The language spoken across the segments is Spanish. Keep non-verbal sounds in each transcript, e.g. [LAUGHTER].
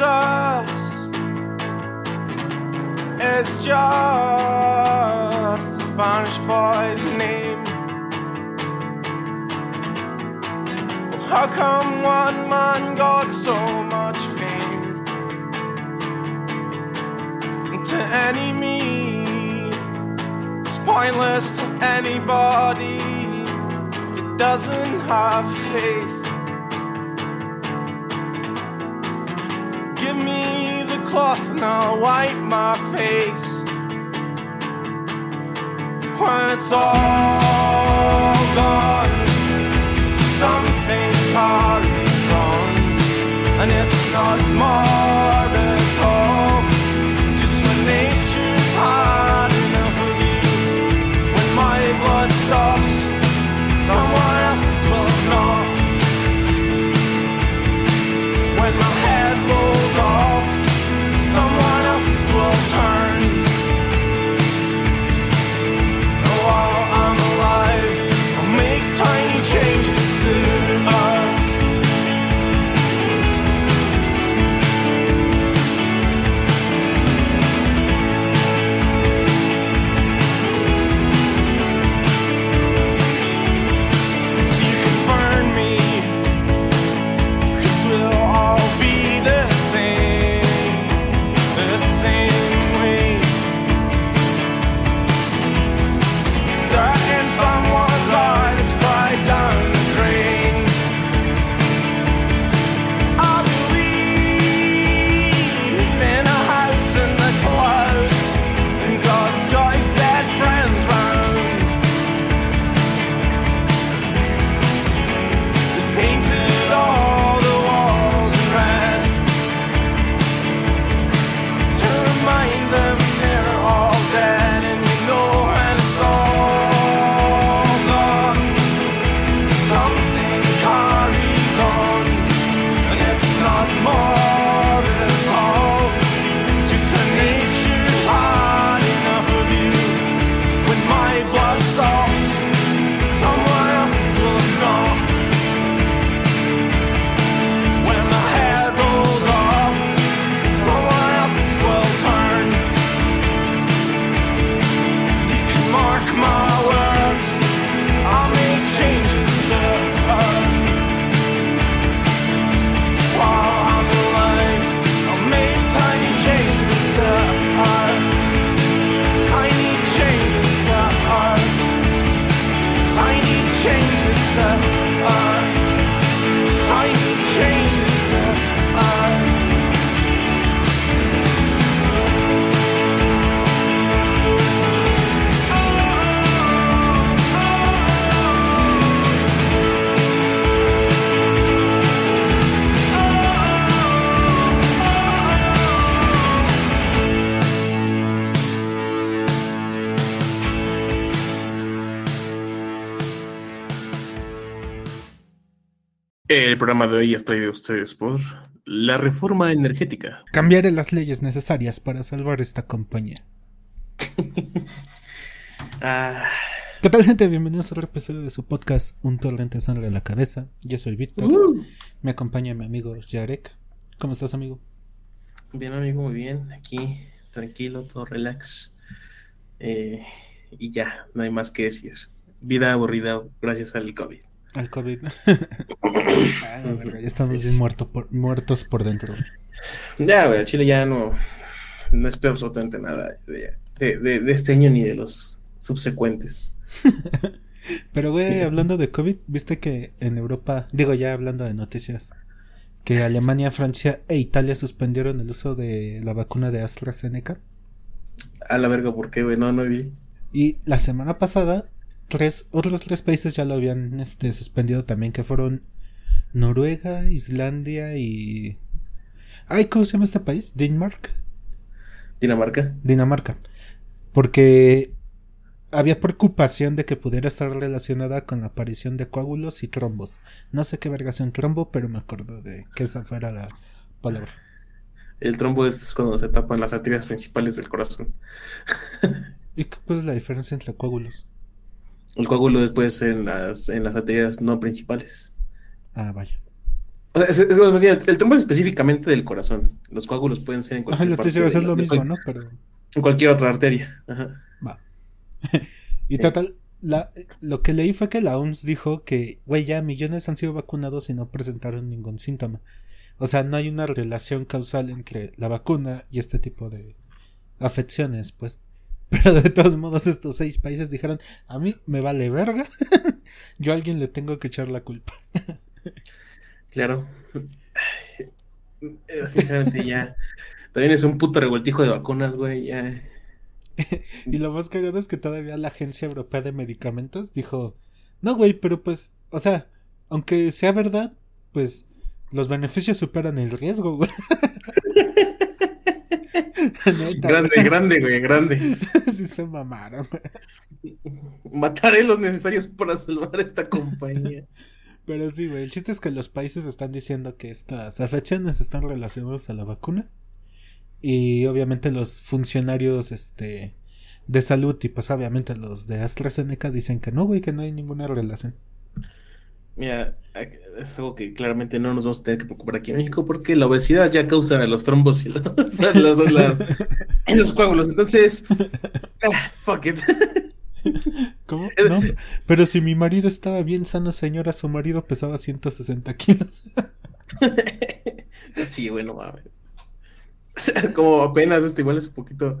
Jesus. It's just a Spanish boy's name. How come one man got so much fame? To any me, it's pointless to anybody that doesn't have faith. Cloth and I'll wipe my face. When it's all gone, something carries on, and it's not more de hoy es traído a ustedes por la reforma energética. Cambiaré las leyes necesarias para salvar esta compañía. [LAUGHS] Ah, ¿Qué tal, gente? Bienvenidos a otro episodio de su podcast Un torrente sangre a la cabeza. Yo soy Víctor. uh, Me acompaña mi amigo Yarek. ¿Cómo estás, amigo? bien, amigo, muy bien. Aquí, tranquilo, todo relax. Eh, y ya, no hay más que decir. Vida aburrida gracias al COVID. Al COVID. [LAUGHS] Ah, la verga, ya estamos Sí, bien sí. muerto por- muertos por dentro. Ya, güey, Chile ya no, no espero absolutamente nada de, de- de- de este año ni de los subsecuentes. [LAUGHS] Pero, güey, hablando de COVID, ¿viste que en Europa, digo ya hablando de noticias, que Alemania, Francia e Italia suspendieron el uso de la vacuna de AstraZeneca? A la verga, ¿por qué, güey? No, no vi. Y la semana pasada, tres, otros tres países ya lo habían este, suspendido también, que fueron Noruega, Islandia y... Ay, ¿cómo se llama este país? ¿Denmark? Dinamarca. Dinamarca. Porque había preocupación de que pudiera estar relacionada con la aparición de coágulos y trombos. No sé qué verga sea un trombo, pero me acuerdo de que esa fuera la palabra. El trombo es cuando se tapan las arterias principales del corazón. [LAUGHS] ¿Y qué es la diferencia entre coágulos? El coágulo después en las, en las arterias no principales. Ah, vaya. O sea, es, es- es el, el trombo es específicamente del corazón. Los coágulos pueden ser en Ajá, cualquier lo parte te iba a de hacer la- lo mismo, ¿no? Pero En cualquier otra arteria. Ajá. va. [LAUGHS] y total, la, lo que leí fue que la OMS dijo que, güey, ya millones han sido vacunados y no presentaron ningún síntoma. O sea, no hay una relación causal entre la vacuna y este tipo de afecciones, pues. Pero de todos modos, estos seis países dijeron, a mí me vale verga. [LAUGHS] Yo a alguien le tengo que echar la culpa. Claro. Sinceramente, ya. También es un puto revoltijo de vacunas, güey. Ya. [LAUGHS] Y lo más cagado es que todavía la Agencia Europea de Medicamentos dijo, no, güey, pero pues, o sea, aunque sea verdad, pues los beneficios superan el riesgo, güey. [LAUGHS] [LAUGHS] Neta, Grande, güey. grande, güey, [LAUGHS] grande. Sí se mamaron. Mataré los necesarios para salvar esta compañía. Pero sí, güey, el chiste es que los países están diciendo que estas afecciones están relacionadas a la vacuna. Y obviamente los funcionarios este de salud y pues obviamente los de AstraZeneca dicen que no, güey, que no hay ninguna relación. Mira, es algo que claramente no nos vamos a tener que preocupar aquí en México porque la obesidad ya causa los trombos y los, [LAUGHS] las- y los coágulos. Entonces, [LAUGHS] ah, fuck it. [LAUGHS] ¿Cómo? No, pero si mi marido estaba bien sano, señora, su marido pesaba 160 kilos. Sí, bueno, mames. O sea, Como apenas, este, igual es un poquito,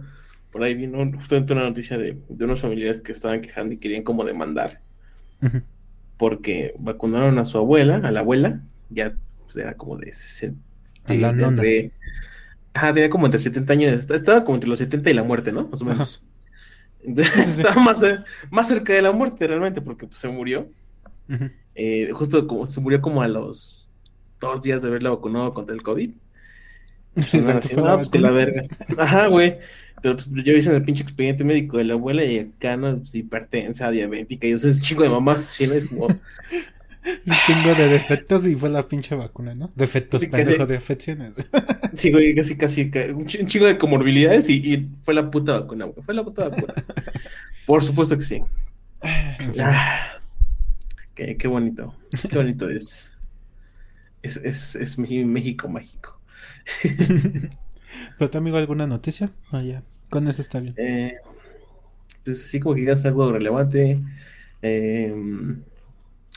por ahí vino justamente una noticia de, de unos familiares que estaban quejando y querían como demandar Ujú. Porque vacunaron a su abuela, a la abuela, ya pues, era como de 60, A la de- nona. entre- ajá, tenía como entre 70 años, esta- estaba como entre los 70 y la muerte, ¿no? Más o menos. Entonces, [LAUGHS] Sí, sí, [LAUGHS] sí. estaba más, más cerca de la muerte realmente porque pues, se murió. Eh, justo como se murió como a los dos días de haberla vacunado contra el COVID. [LAUGHS] Pues, Exacto, así, fue "No, la pues, la verga. Ajá, güey. Pero pues, yo hice el pinche expediente médico de la abuela y acá, ¿no? Pues, hipertensa, diabética, y eso es un chingo de mamás, ¿no? Es como, [LAUGHS] Un chingo de defectos y fue la pinche vacuna, ¿no? Defectos, Sí, pendejo, de afecciones. [LAUGHS] sí, güey, casi, casi, ca- un chi- un chingo de comorbilidades y, y fue la puta vacuna, güey. Fue la puta vacuna. Por supuesto que sí. [SIGHS] En fin. Ah, qué, qué bonito, qué bonito es. Es, es, es México mágico. [LAUGHS] ¿Pero tu amigo alguna noticia? Ah, ya. Con eso está bien. Eh, pues así como que digas algo relevante. eh,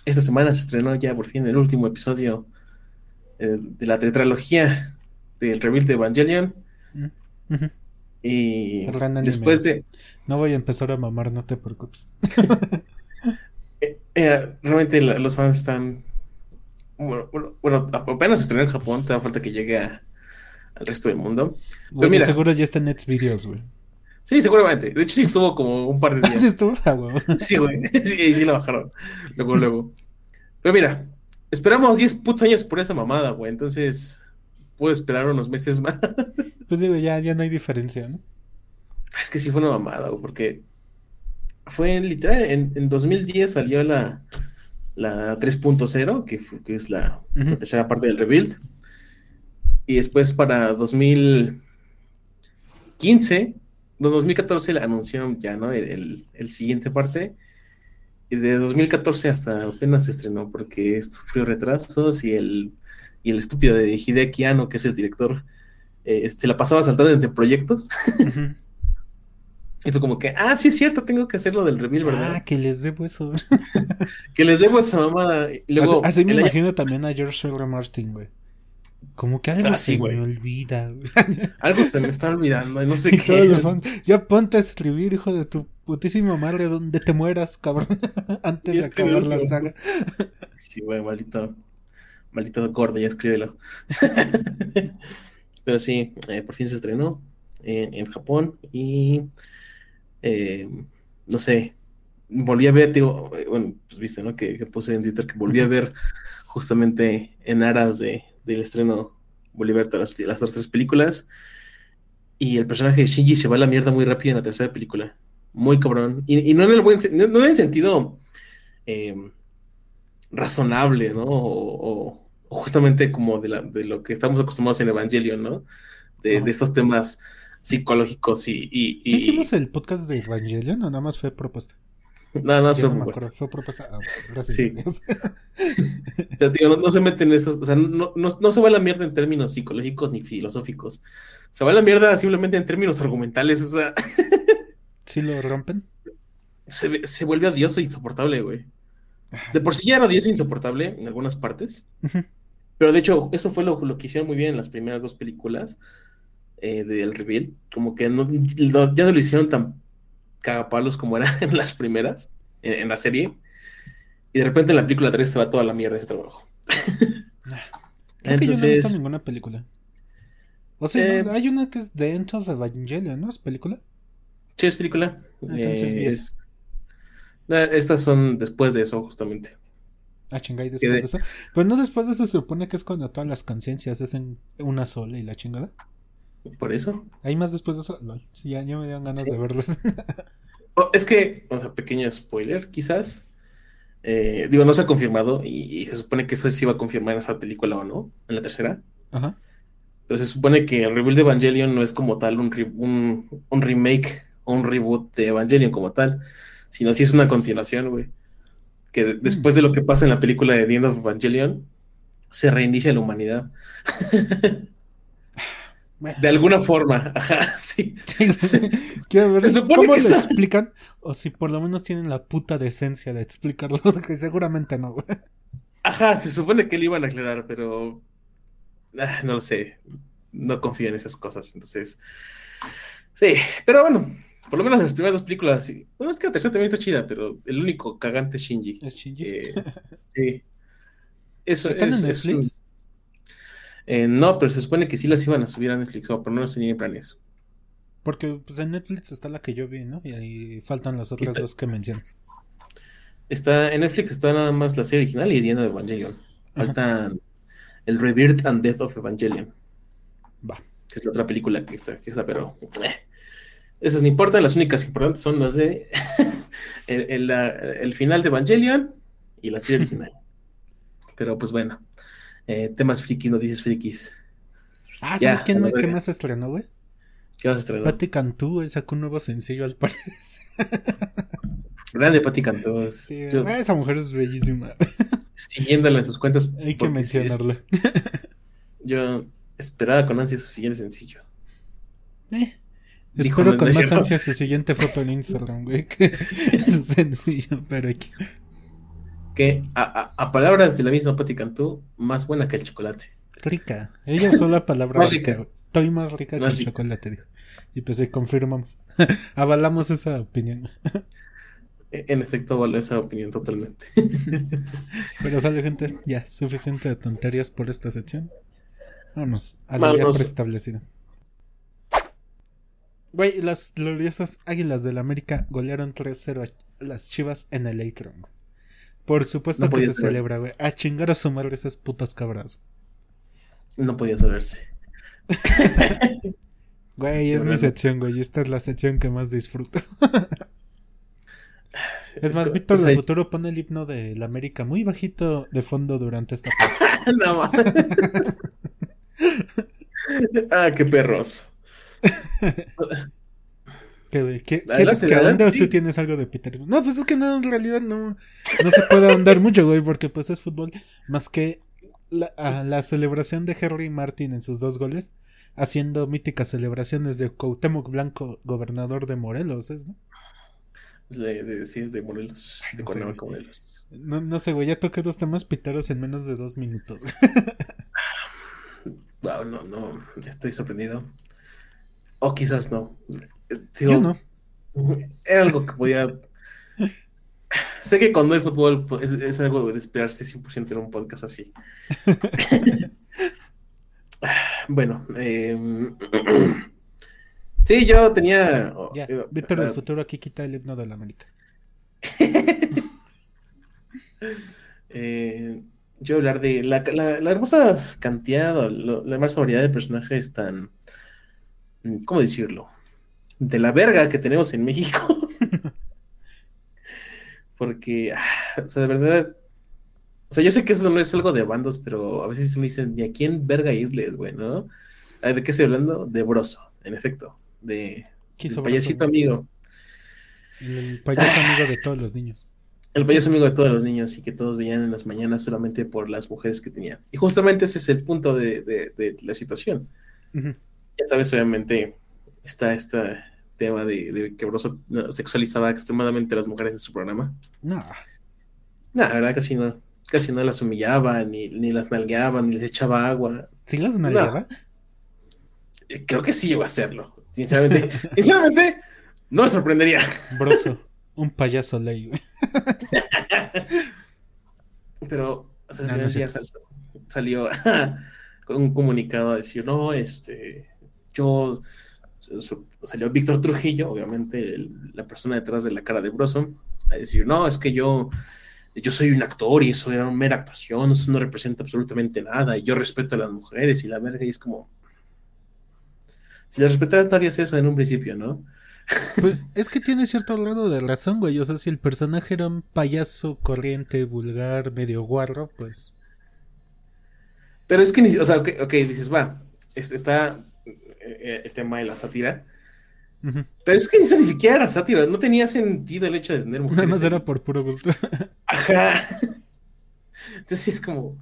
esta semana se estrenó ya por fin el último episodio eh, de la tetralogía del rebuild de Evangelion. Ujú. Y después de. No voy a empezar a mamar, no te preocupes. [LAUGHS] eh, realmente la- los fans están. Bueno, bueno, apenas estrenó en Japón, te da falta que llegue a- al resto del mundo. Güey, mira. seguro ya está en Nets Videos, güey. Sí, seguramente. De hecho, sí estuvo como un par de [LAUGHS] días. Así estuvo, ah, huevo. [LAUGHS] Sí, güey. Sí, sí la bajaron. Luego, luego. Pero mira, esperamos 10 putos años por esa mamada, güey. Entonces, puedo esperar unos meses más. [LAUGHS] Pues digo, ya, ya no hay diferencia, ¿no? Es que sí fue una mamada, güey, porque fue literal. En, en 2010 salió la, la 3.0, que, que es la, la Ujú. tercera parte del rebuild. Y después para 2015, no, 2014 la anunciaron ya, ¿no? El, el- el siguiente parte. Y de 2014 hasta apenas se estrenó porque sufrió retrasos y el, y el estúpido de Hideaki Anno, que es el director, eh, se la pasaba saltando entre proyectos. [LAUGHS] Y fue como que, ah, sí es cierto, tengo que hacerlo del reveal, ¿verdad? Ah, que les debo eso. [LAUGHS] Que les debo esa mamada. Y luego, así, así me año- imagino también a George. R. Martin, güey. Como que algo Ah, se sí, me olvida, [LAUGHS] algo se me está olvidando, no sé [LAUGHS] Y qué. todos ya ponte a escribir, hijo de tu putísima madre, donde te mueras, cabrón. [LAUGHS] Antes de acabar la saga. Sí, güey, maldito, maldito gordo, ya escríbelo. Pero sí, eh, por fin se estrenó en, en Japón y eh, no sé, volví a ver, digo, eh, bueno, pues viste, ¿no? Que, que puse en Twitter que volví a ver justamente en aras de, del estreno, ver las, las otras tres películas y el personaje de Shinji se va a la mierda muy rápido en la tercera película. Muy cabrón. Y, y no en el buen, no, no en el sentido eh, razonable, ¿no? O, o- o justamente como de, la, de lo que estamos acostumbrados en Evangelion, ¿no? De, de estos temas psicológicos y... y- ¿Sí hicimos el podcast de Evangelion o nada más fue propuesta? Nada más fue no propuesta. acuerdo, fue propuesta. Ah, gracias. Sí. O sea, tío, no, no se meten en estas, o sea, no, no, no se va a la mierda en términos psicológicos ni filosóficos. Se va a la mierda simplemente en términos argumentales, o sea, [LAUGHS] ¿Sí lo rompen? se, se vuelve odioso e insoportable, güey. De por sí ya era odioso e insoportable en algunas partes, pero de hecho, eso fue lo, lo que hicieron muy bien en las primeras dos películas eh, del reveal. Como que no, lo- ya no lo hicieron tan cagapalos como era [LAUGHS] en las primeras, en, en la serie. Y de repente en la película 3 se va toda la mierda ese trabajo. Creo que yo no he visto Entonces- ninguna película. O sea, Eh, hay una que es The End of Evangelion, ¿no? ¿Es película? Sí, es película. Entonces, Eh, es- eh, Estas son después de eso, justamente. Ah, chingada, y después de- de eso. Pero no después de eso se supone que es cuando todas las conciencias hacen una sola y la chingada. Por eso. ¿Hay más después de eso? Lol. Sí, ya, ya me dieron ganas Sí. de verlos. [LAUGHS] Oh, es que, o sea, pequeño spoiler, quizás. Eh, digo, no se ha confirmado y, y se supone que eso sí iba a confirmar en esa película o no, en la tercera. Ajá. Pero se supone que el rebuild de Evangelion no es como tal un, re- un, un remake o un reboot de Evangelion como tal, sino sí es una continuación, güey. Que de- después de lo que pasa en la película de The End of Evangelion, se reinicia la humanidad. [LAUGHS] Bueno. De alguna forma, [LAUGHS] ajá, sí. Sí, Quiero ver cómo lo son- explican. O si por lo menos tienen la puta decencia de explicarlo. [LAUGHS] Que seguramente no, güey. Ajá, se supone que le iban a aclarar, pero ah, no lo sé. No confío en esas cosas. Entonces, sí, pero bueno, por lo menos las primeras dos películas, sí. Bueno, es que la tercera también está chida, pero el único cagante es Shinji. Es Shinji. Eh, [LAUGHS] sí. Eso ¿Están es, en es Netflix? un- eh, no, pero se supone que sí las iban a subir a Netflix, pero no las tenían planes. Porque pues en Netflix está la que yo vi, ¿no? Y ahí faltan las otras Está- dos que mencionas. Está, en Netflix está nada más la serie original y The End of Evangelion. Faltan el Rebirth and Death of Evangelion. Va. que es la otra película que está, que está pero eh, esas no importan, las únicas importantes son las de [LAUGHS] el, el, el final de Evangelion y la serie original. [LAUGHS] Pero pues bueno, eh, temas frikis, noticias frikis. Ah, Ya, ¿sabes quién, me- qué más estrenó, güey? ¿Qué vas a estrenar? Patti Cantú güey, sacó un nuevo sencillo al parecer. [LAUGHS] Grande Pati Cantú. Sí, Yo, güey, esa mujer es bellísima. [LAUGHS] siguiéndola en sus cuentas. Hay que es- mencionarla. [LAUGHS] yo esperaba con ansia su siguiente sencillo. Eh, Dijo, Espero no, con no más cierto. ansia su siguiente foto en Instagram, güey. Que es sencillo, pero X. Que a, a- a palabras de la misma Pati Cantú, más buena que el chocolate. Rica. Ella usó la palabra Más rica. Estoy más rica Más que el chocolate, dijo. Y pues sí, confirmamos. [LAUGHS] Avalamos esa opinión. E- En efecto, vale esa opinión totalmente. [LAUGHS] Pero sale, gente. Ya, suficiente de tonterías por esta sección. Vámonos a lo ya Vámonos. preestablecido. Güey, las gloriosas Águilas del América golearon 3-0 a las Chivas en el Akron. Por supuesto No que se celebra, güey. A chingar a su madre esas putas cabras. No podía saberse. [LAUGHS] Güey, es mi sección, güey. y Esta es la sección que más disfruto. [LAUGHS] Es más, Víctor o sea, del Futuro pone el himno de la América muy bajito de fondo durante esta parte. [LAUGHS] no, ah, qué perros. ¿Qué? ¿Qué- Adelante, ¿Quieres que adelante, ahonde o sí. tú tienes algo de Peter? No, pues es que no, en realidad no, no se puede ahondar mucho, güey, porque pues es fútbol. Más que la, a la celebración de Henry Martin en sus dos goles, haciendo míticas celebraciones de Cuauhtémoc Blanco, gobernador de Morelos, ¿es, no? De, de- sí, es de Morelos. Ay, De no sé, Cuernavaca, Morelos. No, no sé, güey, ya toqué dos temas piteros en menos de dos minutos. güey. Wow, no, no. Estoy sorprendido. O quizás no. Digo, Yo no. Era algo que podía. Sé que cuando hay fútbol pues, es, es algo de esperarse 100% en un podcast así. [LAUGHS] bueno, eh, [CLEARS THROAT] sí, yo tenía. Ya, eh, Víctor del ah, Futuro aquí quita el himno de la América. [LAUGHS] eh, yo hablar de la, la, la hermosa cantidad, lo- la hermosa variedad de personajes tan. ¿Cómo decirlo? De la verga que tenemos en México. [LAUGHS] Porque, ah, o sea, de verdad. O sea, yo sé que eso no es algo de bandos, pero a veces me dicen, ¿y a quién verga irles, güey, no? Ah, ¿De qué estoy hablando? De Broso, en efecto. De, ¿Qué del hizo payasito amigo. El payaso amigo de todos los niños. [LAUGHS] El payaso amigo de todos los niños y que todos veían en las mañanas solamente por las mujeres que tenía. Y justamente ese es el punto de, de- de la situación. Ya sabes, obviamente, está este tema de, de que Broso sexualizaba extremadamente a las mujeres en su programa. No. No, la verdad, casi no, casi no las humillaba, ni, ni las nalgueaba, ni les echaba agua. ¿Sí las nalgaba? Eh, Creo que sí llegó a hacerlo. Sinceramente, [LAUGHS] sinceramente, no me sorprendería. Broso. Un payaso ley, güey. [LAUGHS] Pero o sea, No, no salió [LAUGHS] con un comunicado a decir, no, este, yo, salió Víctor Trujillo, obviamente el- la persona detrás de la cara de Broso, a decir, no, es que yo, yo soy un actor y eso era una mera actuación, eso no representa absolutamente nada, y yo respeto a las mujeres y la verga, y es como, si las respetaras no harías eso en un principio, ¿no? [LAUGHS] Pues es que tiene cierto grado de razón, güey. O sea, si el personaje era un payaso corriente, vulgar, medio guarro, pues. Pero es que, ni, o sea, ok, dices, va, es- está el tema de la sátira. Pero es que ni, ni siquiera era sátira, no tenía sentido el hecho de tener mujeres. Nada más era por puro gusto. [LAUGHS] Ajá. Entonces es como.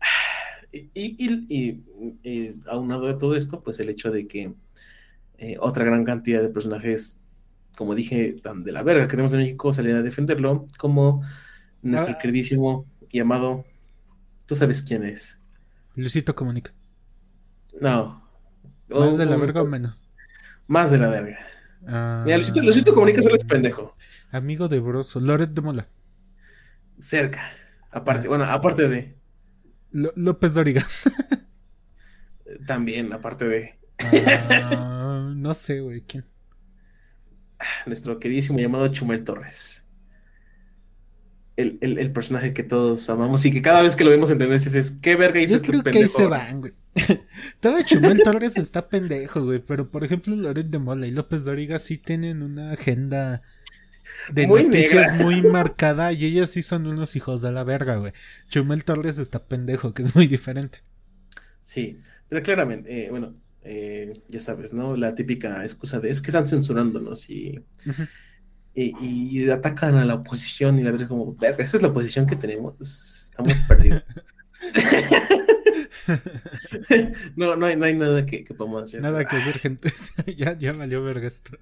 [SIGHS] Y, y, y- y aunado de todo esto, pues el hecho de que eh, otra gran cantidad de personajes, como dije, tan de la verga que tenemos en México, salían a defenderlo, como nuestro Ah. queridísimo y amado. Tú sabes quién es. Luisito comunica. No. ¿Más de la verga o menos? Más de la verga. Ah, Mira, Luisito, Luisito Comunica solo es pendejo. Amigo de Broso. Loret de Mola. Cerca. Aparte, Ah. bueno, aparte de. López Doriga. [LAUGHS] También, aparte de Ah, [LAUGHS] no sé, güey. ¿Quién? nuestro queridísimo llamado Chumel Torres. El, el- el personaje que todos amamos y que cada vez que lo vemos en tendencias es ¿qué verga hizo Yo este creo que ahí pendejo? se van, güey. [LAUGHS] Todo Chumel Torres está pendejo, güey. Pero por ejemplo, Loret de Mola y López Doriga sí tienen una agenda de Muy noticias negra. muy [LAUGHS] marcada y ellos sí son unos hijos de la verga, güey. Chumel Torres está pendejo, que es muy diferente. Sí, pero claramente, eh, bueno, eh, ya sabes, ¿no? La típica excusa de es que están censurándonos y, Ujú. Y, y atacan a la oposición y la verdad es como, verga, esa es la posición que tenemos, estamos perdidos. [LAUGHS] [LAUGHS] no, no hay, no hay nada que, que podamos hacer. Nada que hacer, gente. [LAUGHS] ya, ya valió verga esto.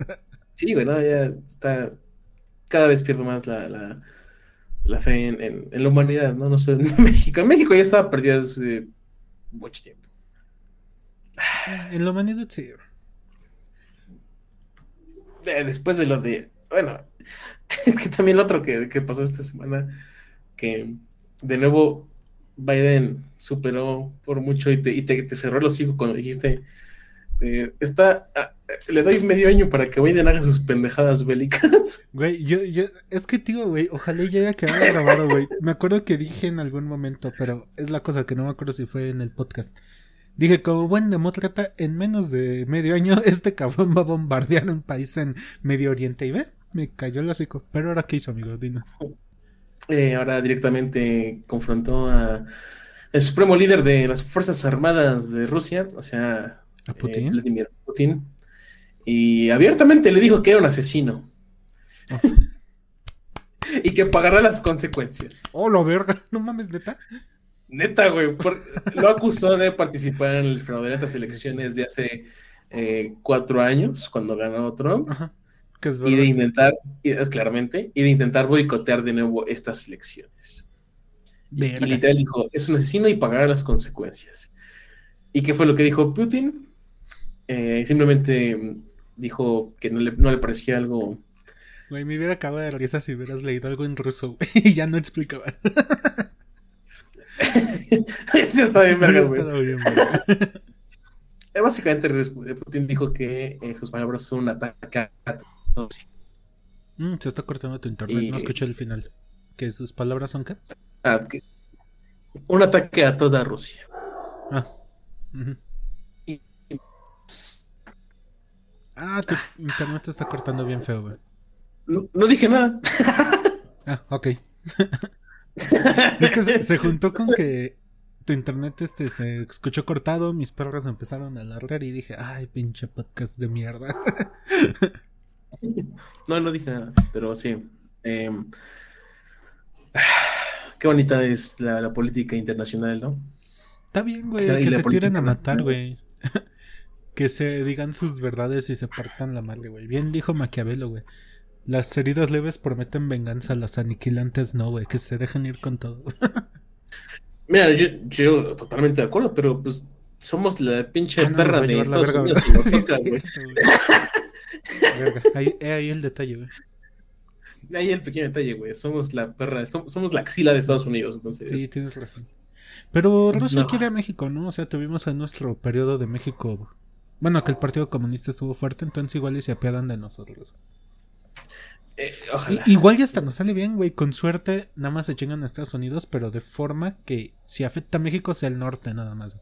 Sí, güey, no, ya está. Cada vez pierdo más la, la, la fe en, en- en la humanidad, ¿no? No solo en México. En México ya estaba perdida desde mucho tiempo. En la humanidad sí. Eh, Después de lo de. Bueno, [LAUGHS] es que también otro que, que pasó esta semana, que de nuevo Biden superó por mucho y te, y te, cerró el hocico cuando dijiste. eh, está, ah, le doy medio año para que Biden haga sus pendejadas bélicas. [LAUGHS] Güey, yo, yo, es que, tío, güey, ojalá ya haya quedado grabado, güey. Me acuerdo que dije en algún momento, pero es la cosa que no me acuerdo si fue en el podcast. Dije, como buen demócrata, en menos de medio año, [LAUGHS] este cabrón va a bombardear un país en Medio Oriente. Y ve, me cayó el hocico. Pero ahora, ¿qué hizo, amigo? Dinos. Eh, ahora directamente confrontó a el supremo líder de las Fuerzas Armadas de Rusia, o sea, ¿A eh, Putin? Vladimir Putin, y abiertamente le dijo que era un asesino Oh. [LAUGHS] y que pagará las consecuencias. oh, la verga. [LAUGHS] No mames, neta. Neta, güey, por- lo acusó de participar en el fraude de las elecciones de hace eh, cuatro años, cuando ganó Trump, Ajá. Que es y de intentar, y claramente, y de intentar boicotear de nuevo estas elecciones. Y, literal dijo, es un asesino y pagará las consecuencias. ¿Y qué fue lo que dijo Putin? Eh, simplemente mm, dijo que no le, no le parecía algo... Güey, me hubiera acabado de risa si hubieras leído algo en ruso, güey. [LAUGHS] Y ya no explicaba. Eso [LAUGHS] está bien, verga, [LAUGHS] güey. bien. Eh, Básicamente Putin dijo que eh, sus palabras son un ataque a. Mm, se está cortando tu internet, Y- no escuché el final. ¿Que sus palabras son qué? Ah, que- un ataque a toda Rusia. Ah. y- Ah, tu internet se está cortando bien feo, güey. no, no dije nada. Ah, ok. Es que se, se juntó con que tu internet este se escuchó cortado, mis perros empezaron a alargar y dije, ay, pinche podcast de mierda. No, no dije nada, pero sí. eh, [SIGHS] qué bonita es la, la política internacional, ¿no? Está bien, güey, que se tiren a matar, güey. [LAUGHS] que se digan sus verdades y se partan la madre, güey. Bien dijo Maquiavelo, güey. Las heridas leves prometen venganza, las aniquilantes no, güey. Que se dejen ir con todo. [LAUGHS] Mira, yo, yo totalmente de acuerdo, pero pues somos la pinche Ah, no, perra de Estados verga, Unidos [LAUGHS] güey. güey. Ahí, he ahí el detalle, güey. Ahí el pequeño detalle, güey. Somos la perra, som- somos la axila de Estados Unidos, entonces. Sí, tienes razón. Pero Rusia No. quiere a México, ¿no? O sea, tuvimos en nuestro periodo de México. Bueno, que el Partido Comunista estuvo fuerte, entonces igual y se apiadan de nosotros. eh, I- ojalá. igual ya hasta nos sale bien, güey. Con suerte, nada más se chingan a Estados Unidos, pero de forma que si afecta a México sea el norte, nada más.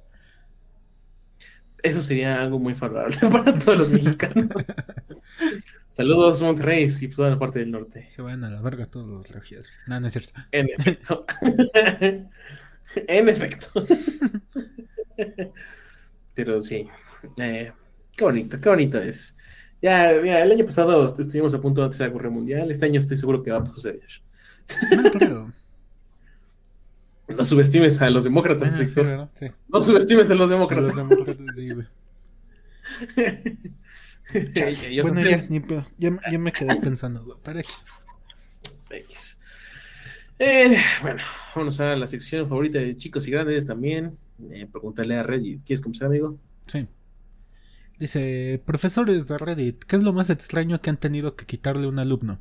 Eso sería algo muy favorable [LAUGHS] para todos los mexicanos. [LAUGHS] Saludos, Monterrey, y toda la parte del norte. Se vayan a la verga todos los regios. No, no es cierto. En efecto. [LAUGHS] en efecto. Pero sí. eh, qué bonito, qué bonito es. Ya, el año pasado estuvimos a punto de hacer la guerra mundial. Este año estoy seguro que va a suceder. No creo. No subestimes a los demócratas, Ah. Sí. No subestimes a los A demócratas. los demócratas, sí, güey. [LAUGHS] Ellos Bueno, hacen ya, ni pedo. Ya, me- ya me quedé pensando, güey. Pero X. X. Eh, bueno, vamos a la sección favorita de chicos y grandes también. Eh, preguntarle a Reddit. ¿Quieres comenzar, amigo? Sí. Dice, profesores de Reddit, ¿qué es lo más extraño que han tenido que quitarle a un alumno?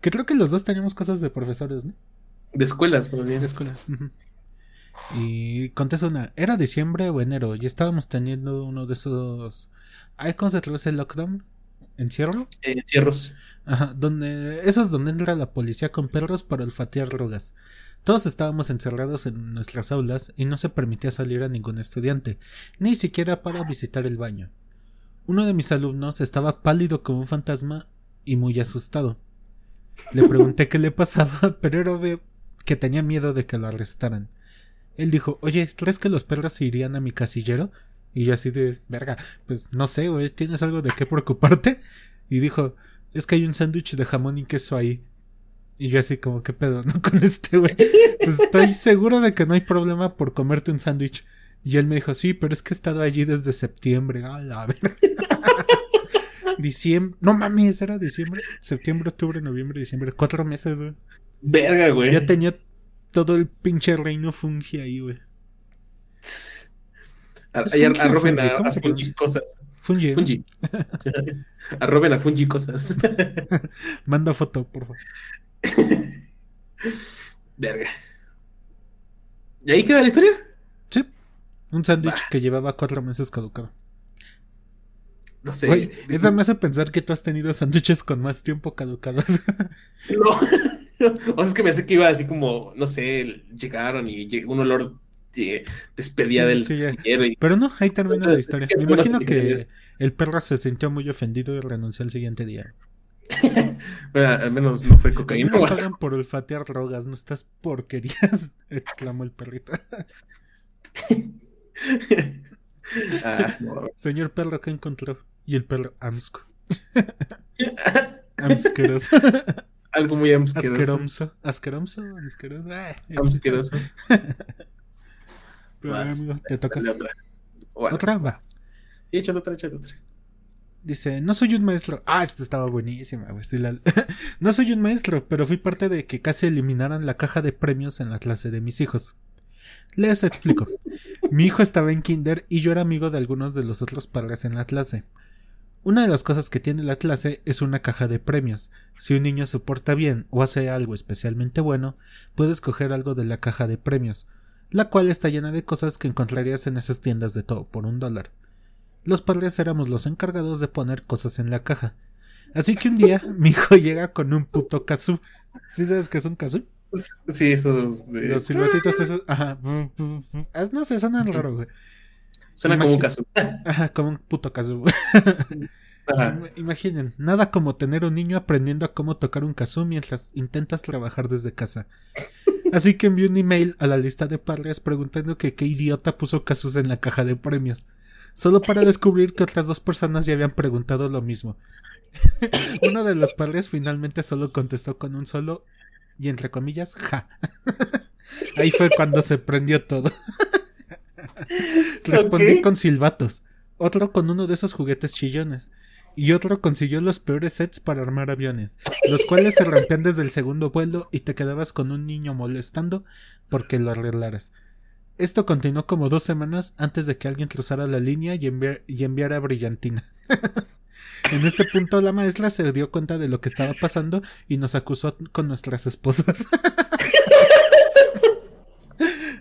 Que creo que los dos teníamos cosas de profesores, ¿no? De escuelas, por De escuelas. Y contesta una, era diciembre o enero y estábamos teniendo uno de esos... ¿Hay cómo se traduce el lockdown? ¿Encierro? Eh, cierros. Ajá, donde... Esos donde entra la policía con perros para olfatear drogas. Todos estábamos encerrados en nuestras aulas y no se permitía salir a ningún estudiante, ni siquiera para visitar el baño. Uno de mis alumnos estaba pálido como un fantasma y muy asustado. Le pregunté qué le pasaba, [LAUGHS] pero era que tenía miedo de que lo arrestaran. Él dijo, oye, ¿crees que los perros se irían a mi casillero? Y yo así de, verga, pues no sé, güey, ¿tienes algo de qué preocuparte? Y dijo, es que hay un sándwich de jamón y queso ahí. Y yo así como, ¿qué pedo, no? [LAUGHS] Con este, güey. Pues estoy seguro de que no hay problema por comerte un sándwich. Y él me dijo, sí, pero es que he estado allí desde septiembre. A la verga. [LAUGHS] Diciembre. No mames, era diciembre. Septiembre, octubre, noviembre, diciembre. Cuatro meses, güey. Verga, güey. Ya tenía todo el pinche reino fungi ahí, güey. A- ¿Es ahí ar- fungi a, ¿Cómo a Fungi cosas. Fungi. Fungi. [LAUGHS] arroben a Fungi cosas. [LAUGHS] Manda foto, por favor. Verga. ¿Y ahí queda la historia? Sí. Un sándwich que llevaba cuatro meses caducado. No sé. Güey, eso me hace pensar que tú has tenido sándwiches con más tiempo caducados. No. [LAUGHS] [LAUGHS] o sea, es que me hace que iba así como, no sé, llegaron y llegó un olor de despedida Sí, del sí, y Pero no, ahí termina la [LAUGHS] historia. Me imagino que el perro se sintió muy ofendido y renunció al siguiente día. [LAUGHS] Bueno, al menos no fue cocaína. me o algo. pagan por olfatear drogas, no estas porquerías, exclamó el perrito. Ah, no. Señor perro, ¿qué encontró? Y el perro, amsco. Amsqueroso. Algo muy asqueroso. Asqueromso, asqueroso. Ah, Asqueroso. [LAUGHS] Pero, Vas. amigo, te toca. Otra. Bueno, ¿Otra? Va. y échate otra, échate otra. Dice, no soy un maestro. Ah, esta estaba buenísima, güey. sí la- [LAUGHS] no soy un maestro, pero fui parte de que casi eliminaran la caja de premios en la clase de mis hijos. Les explico. Mi hijo estaba en kinder y yo era amigo de algunos de los otros padres en la clase. Una de las cosas que tiene la clase es una caja de premios. Si un niño se porta bien o hace algo especialmente bueno, puede escoger algo de la caja de premios, la cual está llena de cosas que encontrarías en esas tiendas de todo por un dólar. Los padres éramos los encargados de poner cosas en la caja. Así que un día mi hijo [LAUGHS] llega con un puto kazoo. ¿Sí sabes qué es un kazoo? Sí, esos de... Los silbatitos esos. Ajá. [LAUGHS] Ah, No sé, suenan raro, güey. Suena como un caso. [LAUGHS] Ajá, como un puto kazoo. güey. [LAUGHS] Ajá. Im- Imaginen, nada como tener un niño aprendiendo a cómo tocar un kazoo mientras intentas trabajar desde casa. Así que envié un email a la lista de padres preguntando que qué idiota puso kazoos en la caja de premios. solo para descubrir que otras dos personas ya habían preguntado lo mismo. [LAUGHS] Uno de los padres finalmente solo contestó con un solo y entre comillas, ja. Ahí fue cuando se prendió todo. [LAUGHS] Respondí con silbatos, otro con uno de esos juguetes chillones, y otro consiguió los peores sets para armar aviones, los cuales se rompían desde el segundo vuelo y te quedabas con un niño molestando porque lo arreglaras. Esto continuó como dos semanas antes de que alguien cruzara la línea y, enviar- y enviara brillantina. [LAUGHS] en este punto la maestra se dio cuenta de lo que estaba pasando y nos acusó con nuestras esposas. [LAUGHS]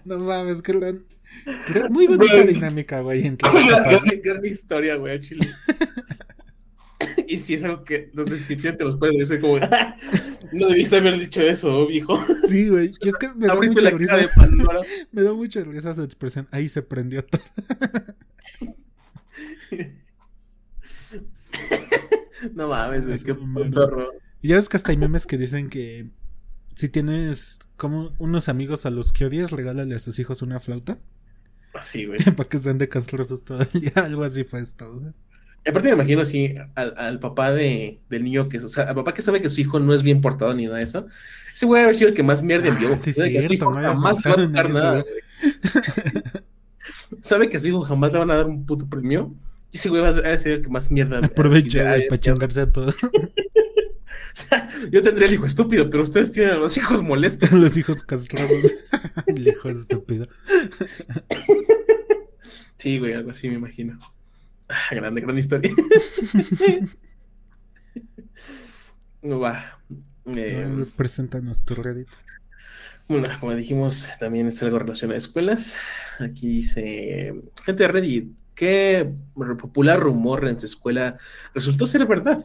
no mames, que Muy bonita dinámica, güey. entre [LAUGHS] Gran, historia, güey, Chile. [LAUGHS] Y si es algo que los definitivamente los pueden decir como, "Ah, [LAUGHS] no debiste haber dicho eso, viejo. Sí, güey. Y es que me da mucha la risa. de. Me da mucha risa esa expresión. Ahí se prendió todo. No mames, güey, Es qué. Y ya ves que hasta hay memes que dicen que si tienes como unos amigos a los que odias, regálale a sus hijos una flauta Así, güey. [LAUGHS] para que estén de castrosos todo el día. [LAUGHS] Algo así fue esto. güey. Y aparte me imagino así al, al papá de, del niño que, o sea, al papá que sabe que su hijo no es bien portado ni nada de eso. Ese güey haber sido el que más mierda envió. Ah, sí, Sabe que su hijo no jamás va a tocar nada, güey. [LAUGHS] Sabe que a su hijo jamás le van a dar un puto premio. Y ese güey va a ser el que más mierda. Aprovecha de "Ay, pachangarse a todos. Yo tendría el hijo estúpido, pero ustedes tienen a los hijos molestos. los hijos castrosos. el hijo estúpido. Sí, güey, algo así me imagino. Ah, grande, gran historia. No [LAUGHS] va. Eh, Preséntanos tu Reddit. Bueno, como dijimos, también es algo relacionado a escuelas. Aquí dice, gente de Reddit, ¿qué popular rumor en su escuela resultó ser verdad?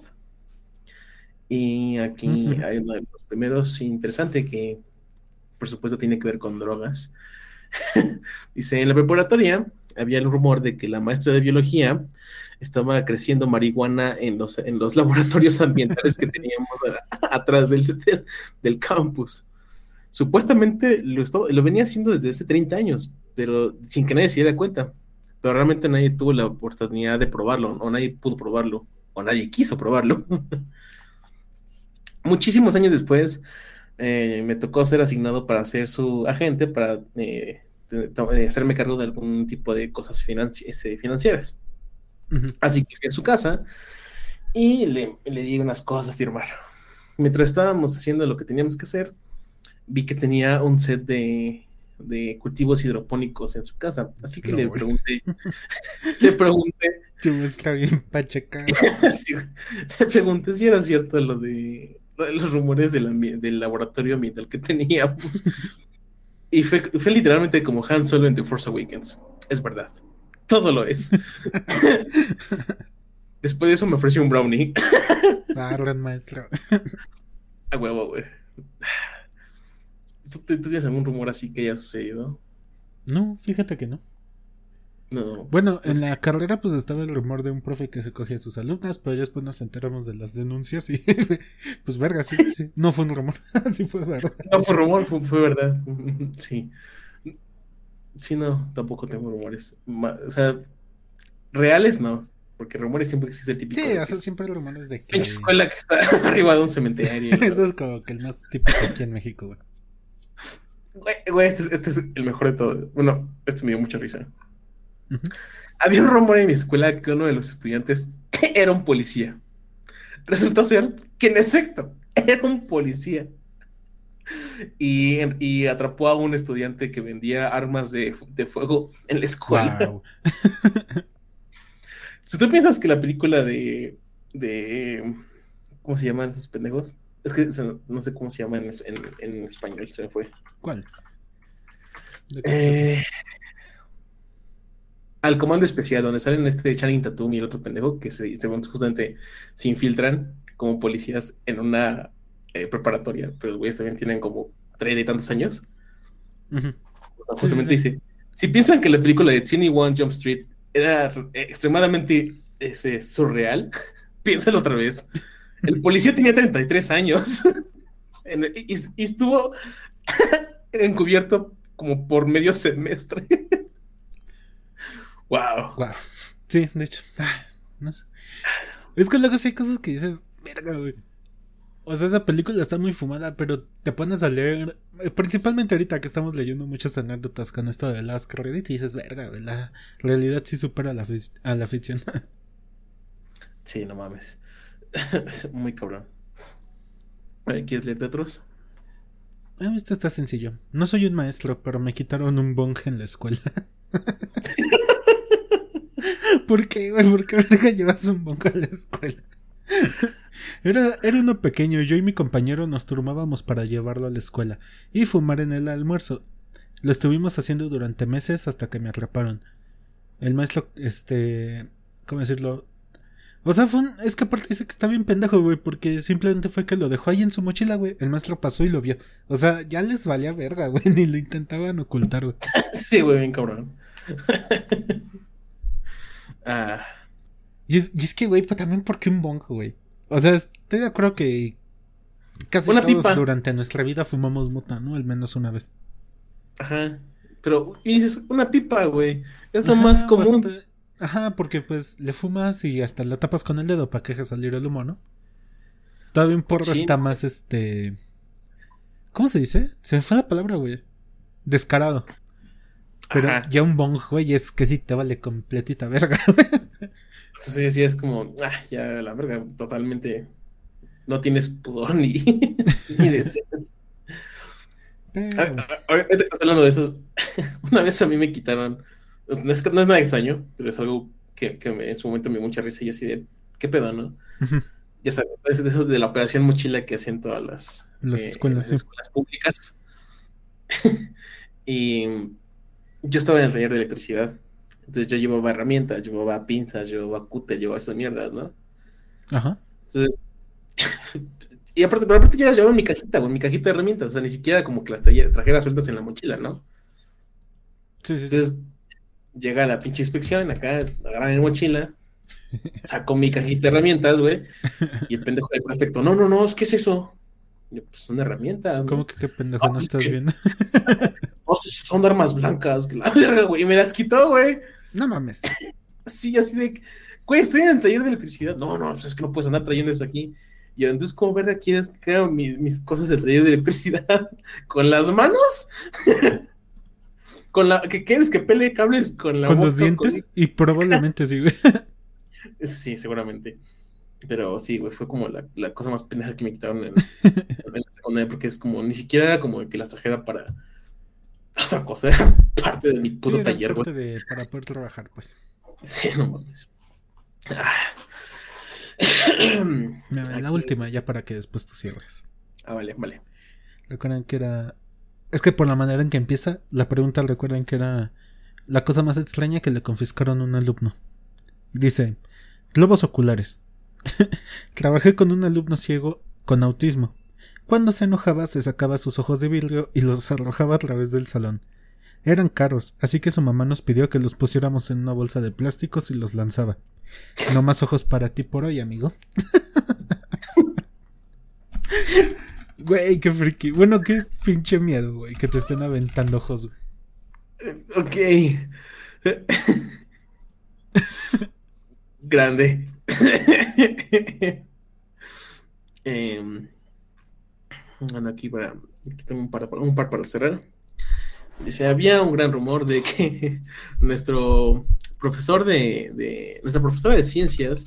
Y aquí Ujú. hay uno de los primeros interesante que, por supuesto, tiene que ver con drogas. [LAUGHS] dice, en la preparatoria había el rumor de que la maestra de biología estaba creciendo marihuana en los, en los [LAUGHS] laboratorios ambientales que teníamos [LAUGHS] atrás del, del- campus supuestamente lo, estaba- lo venía haciendo desde hace 30 años, pero sin que nadie se diera cuenta. Pero realmente nadie tuvo la oportunidad de probarlo, o nadie pudo probarlo, o nadie quiso probarlo. [LAUGHS] Muchísimos años después, eh, me tocó ser asignado para ser su agente, para eh, hacerme cargo de algún tipo de cosas financi- este, financieras. Así que fui a su casa y le, le di unas cosas a firmar. Mientras estábamos haciendo lo que teníamos que hacer, vi que tenía un set de, de cultivos hidropónicos en su casa. Así que No, le pregunté, [LAUGHS] le pregunté, Yo está bien pacheca. [LAUGHS] sí, le pregunté si era cierto lo de, lo de los rumores del, del laboratorio ambiental que teníamos. Y fue, fue literalmente como Han Solo en The Force Awakens. Es verdad. Todo lo es. [LAUGHS] Después de eso me ofreció un brownie. Ah, gran maestro. A huevo, güey. ¿Tú, tú- tú tienes algún rumor así que haya sucedido? No, fíjate que no. No. Bueno, Pues- en la carrera pues estaba el rumor de un profe que se cogía a sus alumnas, pero ya después nos enteramos de las denuncias y [LAUGHS] pues verga, sí, sí. No fue un rumor, [LAUGHS] sí fue verdad. No fue rumor, fue, fue verdad. Sí. Sí, no, tampoco tengo rumores. O sea, reales no, porque rumores siempre existe el típico. Sí, o sea, siempre hay rumores de que... pinche escuela que está [LAUGHS] arriba de un cementerio. Eso es como que el más típico aquí en México, güey. Güey, güey, este, es- este es el mejor de todo. Bueno, este me dio mucha risa. Había un rumor en mi escuela que uno de los estudiantes [LAUGHS] era un policía. Resultó ser que en efecto [LAUGHS] era un policía. Y, y atrapó a un estudiante que vendía armas de, de fuego en la escuela. Wow. [LAUGHS] Si tú piensas que la película de, de ¿cómo se llaman esos pendejos? Es que no sé cómo se llama en, en- en español, se me fue. ¿Cuál? ¿De qué Eh, al comando especial, donde salen este Channing Tatum y el otro pendejo, que se, se van justamente se infiltran como policías en una eh, preparatoria, pero los güeyes también tienen como treinta y tantos años. Ujú. O sea, Sí, justamente sí, sí. dice, si piensan que la película de 21 Jump Street era eh, extremadamente ese, surreal, [LAUGHS] piénsalo otra vez. El policía tenía 33 años [LAUGHS] En- y, y estuvo [LAUGHS] encubierto como por medio semestre. Wow. Guau. Sí, de hecho. Ah, no sé. Es que luego sí hay cosas que dices, verga, güey. O sea, esa película está muy fumada, pero te pones a leer, eh, principalmente ahorita que estamos leyendo muchas anécdotas con esto de Last Credit y dices, verga, güey, la realidad sí supera a la, a la ficción. [LAUGHS] Sí, no mames. [LAUGHS] Muy cabrón. ¿Quieres leerte otros? Ah, Esto está sencillo. No soy un maestro, pero me quitaron un bong en la escuela. [LAUGHS] ¿Por qué, güey? ¿Por qué verga llevas un bong a la escuela? Era, era uno pequeño, yo y mi compañero nos turmábamos para llevarlo a la escuela y fumar en el almuerzo. Lo estuvimos haciendo durante meses hasta que me atraparon. El maestro, este... ¿Cómo decirlo? O sea, fue un- es que aparte dice que está bien pendejo, güey, porque simplemente fue que lo dejó ahí en su mochila, güey. El maestro pasó y lo vio. O sea, ya les valía verga, güey, [LAUGHS] ni lo intentaban ocultar, güey. [LAUGHS] Sí, güey, bien cabrón. [LAUGHS] ah, Y es, y es que, güey, pues también porque un bong, güey. O sea, estoy de acuerdo que casi Una todos pipa. durante nuestra vida fumamos mota, ¿no? Al menos una vez. ajá. Pero, y dices, una pipa, güey. Es lo Ajá, más común. bastante- Ajá, porque pues le fumas y hasta la tapas con el dedo para que deje salir el humo, ¿no? Todavía un porro Sí. está más este. ¿Cómo se dice? Se me fue la palabra, güey. Descarado. Pero Ajá. ya un bong, güey, es que sí te vale completita verga. [LAUGHS] Sí, sí, es como, ah, ya la verga, totalmente. No tienes pudor ni, [LAUGHS] ni. Pero- Ah, ah, Ahorita que estás hablando de eso, [LAUGHS] una vez a mí me quitaron, no es, no es nada extraño, pero es algo que, que me- en su momento me dio mucha risa y yo así de, ¿qué pedo, no? Ya sabes, es de esos de la operación mochila que hacen todas las, Las eh, escuelas, las sí. escuelas públicas. y yo estaba en el taller de electricidad, entonces yo llevaba herramientas, llevaba pinzas, llevaba cúter, llevaba esas mierdas, ¿no? Ajá. Entonces, [LAUGHS] y aparte, pero aparte yo las llevaba en mi cajita, güey, en mi cajita de herramientas, o sea, ni siquiera como que las trajera sueltas en la mochila, ¿no? Sí, sí, sí. Entonces, llega la pinche inspección, acá agarran mi mochila, saco mi cajita de herramientas, güey, y el pendejo del prefecto, no, no, no, ¿qué es eso? Pues son herramientas, ¿Cómo ¿no? que qué pendejo no es estás que- viendo? [LAUGHS] "No, son armas blancas, la verga, güey, y me las quitó, güey, No mames. así, así de, güey, estoy en el taller de electricidad, no, no, pues es que no puedes andar trayendo eso aquí. Y yo, entonces, ¿cómo verga quieres que haga mi- mis cosas del taller de electricidad? [LAUGHS] ¿Con las manos? [LAUGHS] ¿Con la, que quieres que pelee cables con la Con los dientes y probablemente sí, güey. Sí, seguramente. Pero sí, güey, fue como la, la cosa más pendeja que me quitaron en, [LAUGHS] en la secundaria, porque es como, ni siquiera era como que las trajera para otra cosa, era [LAUGHS] parte de mi Sí, puto era taller, güey. parte de para poder trabajar, pues. Sí, no mames. [CLEARS THROAT] Ah. La Aquí- última, ya para que después tú cierres. Ah, vale, vale. Recuerden que era. Es que por la manera en que empieza, la pregunta recuerden que era la cosa más extraña que le confiscaron a un alumno. Dice: Globos oculares. [LAUGHS] Trabajé con un alumno ciego con autismo. Cuando se enojaba, se sacaba sus ojos de vidrio y los arrojaba a través del salón. Eran caros, así que su mamá nos pidió que los pusiéramos en una bolsa de plásticos y los lanzaba. No más ojos para ti por hoy, amigo. [LAUGHS] Güey, qué friki. Bueno, qué pinche miedo, güey, que te estén aventando ojos. Ok. [LAUGHS] Grande. [LAUGHS] Bueno, aquí para. Un par, para cerrar. Dice: había un gran rumor de que [LAUGHS] nuestro profesor de, de- Nuestra profesora de ciencias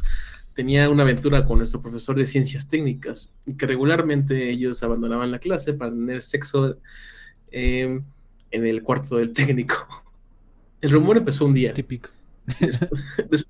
tenía una aventura con nuestro profesor de ciencias técnicas y que regularmente ellos abandonaban la clase para tener sexo em, en el cuarto del técnico. [LAUGHS] El rumor empezó un día. Típico. [LAUGHS] Después,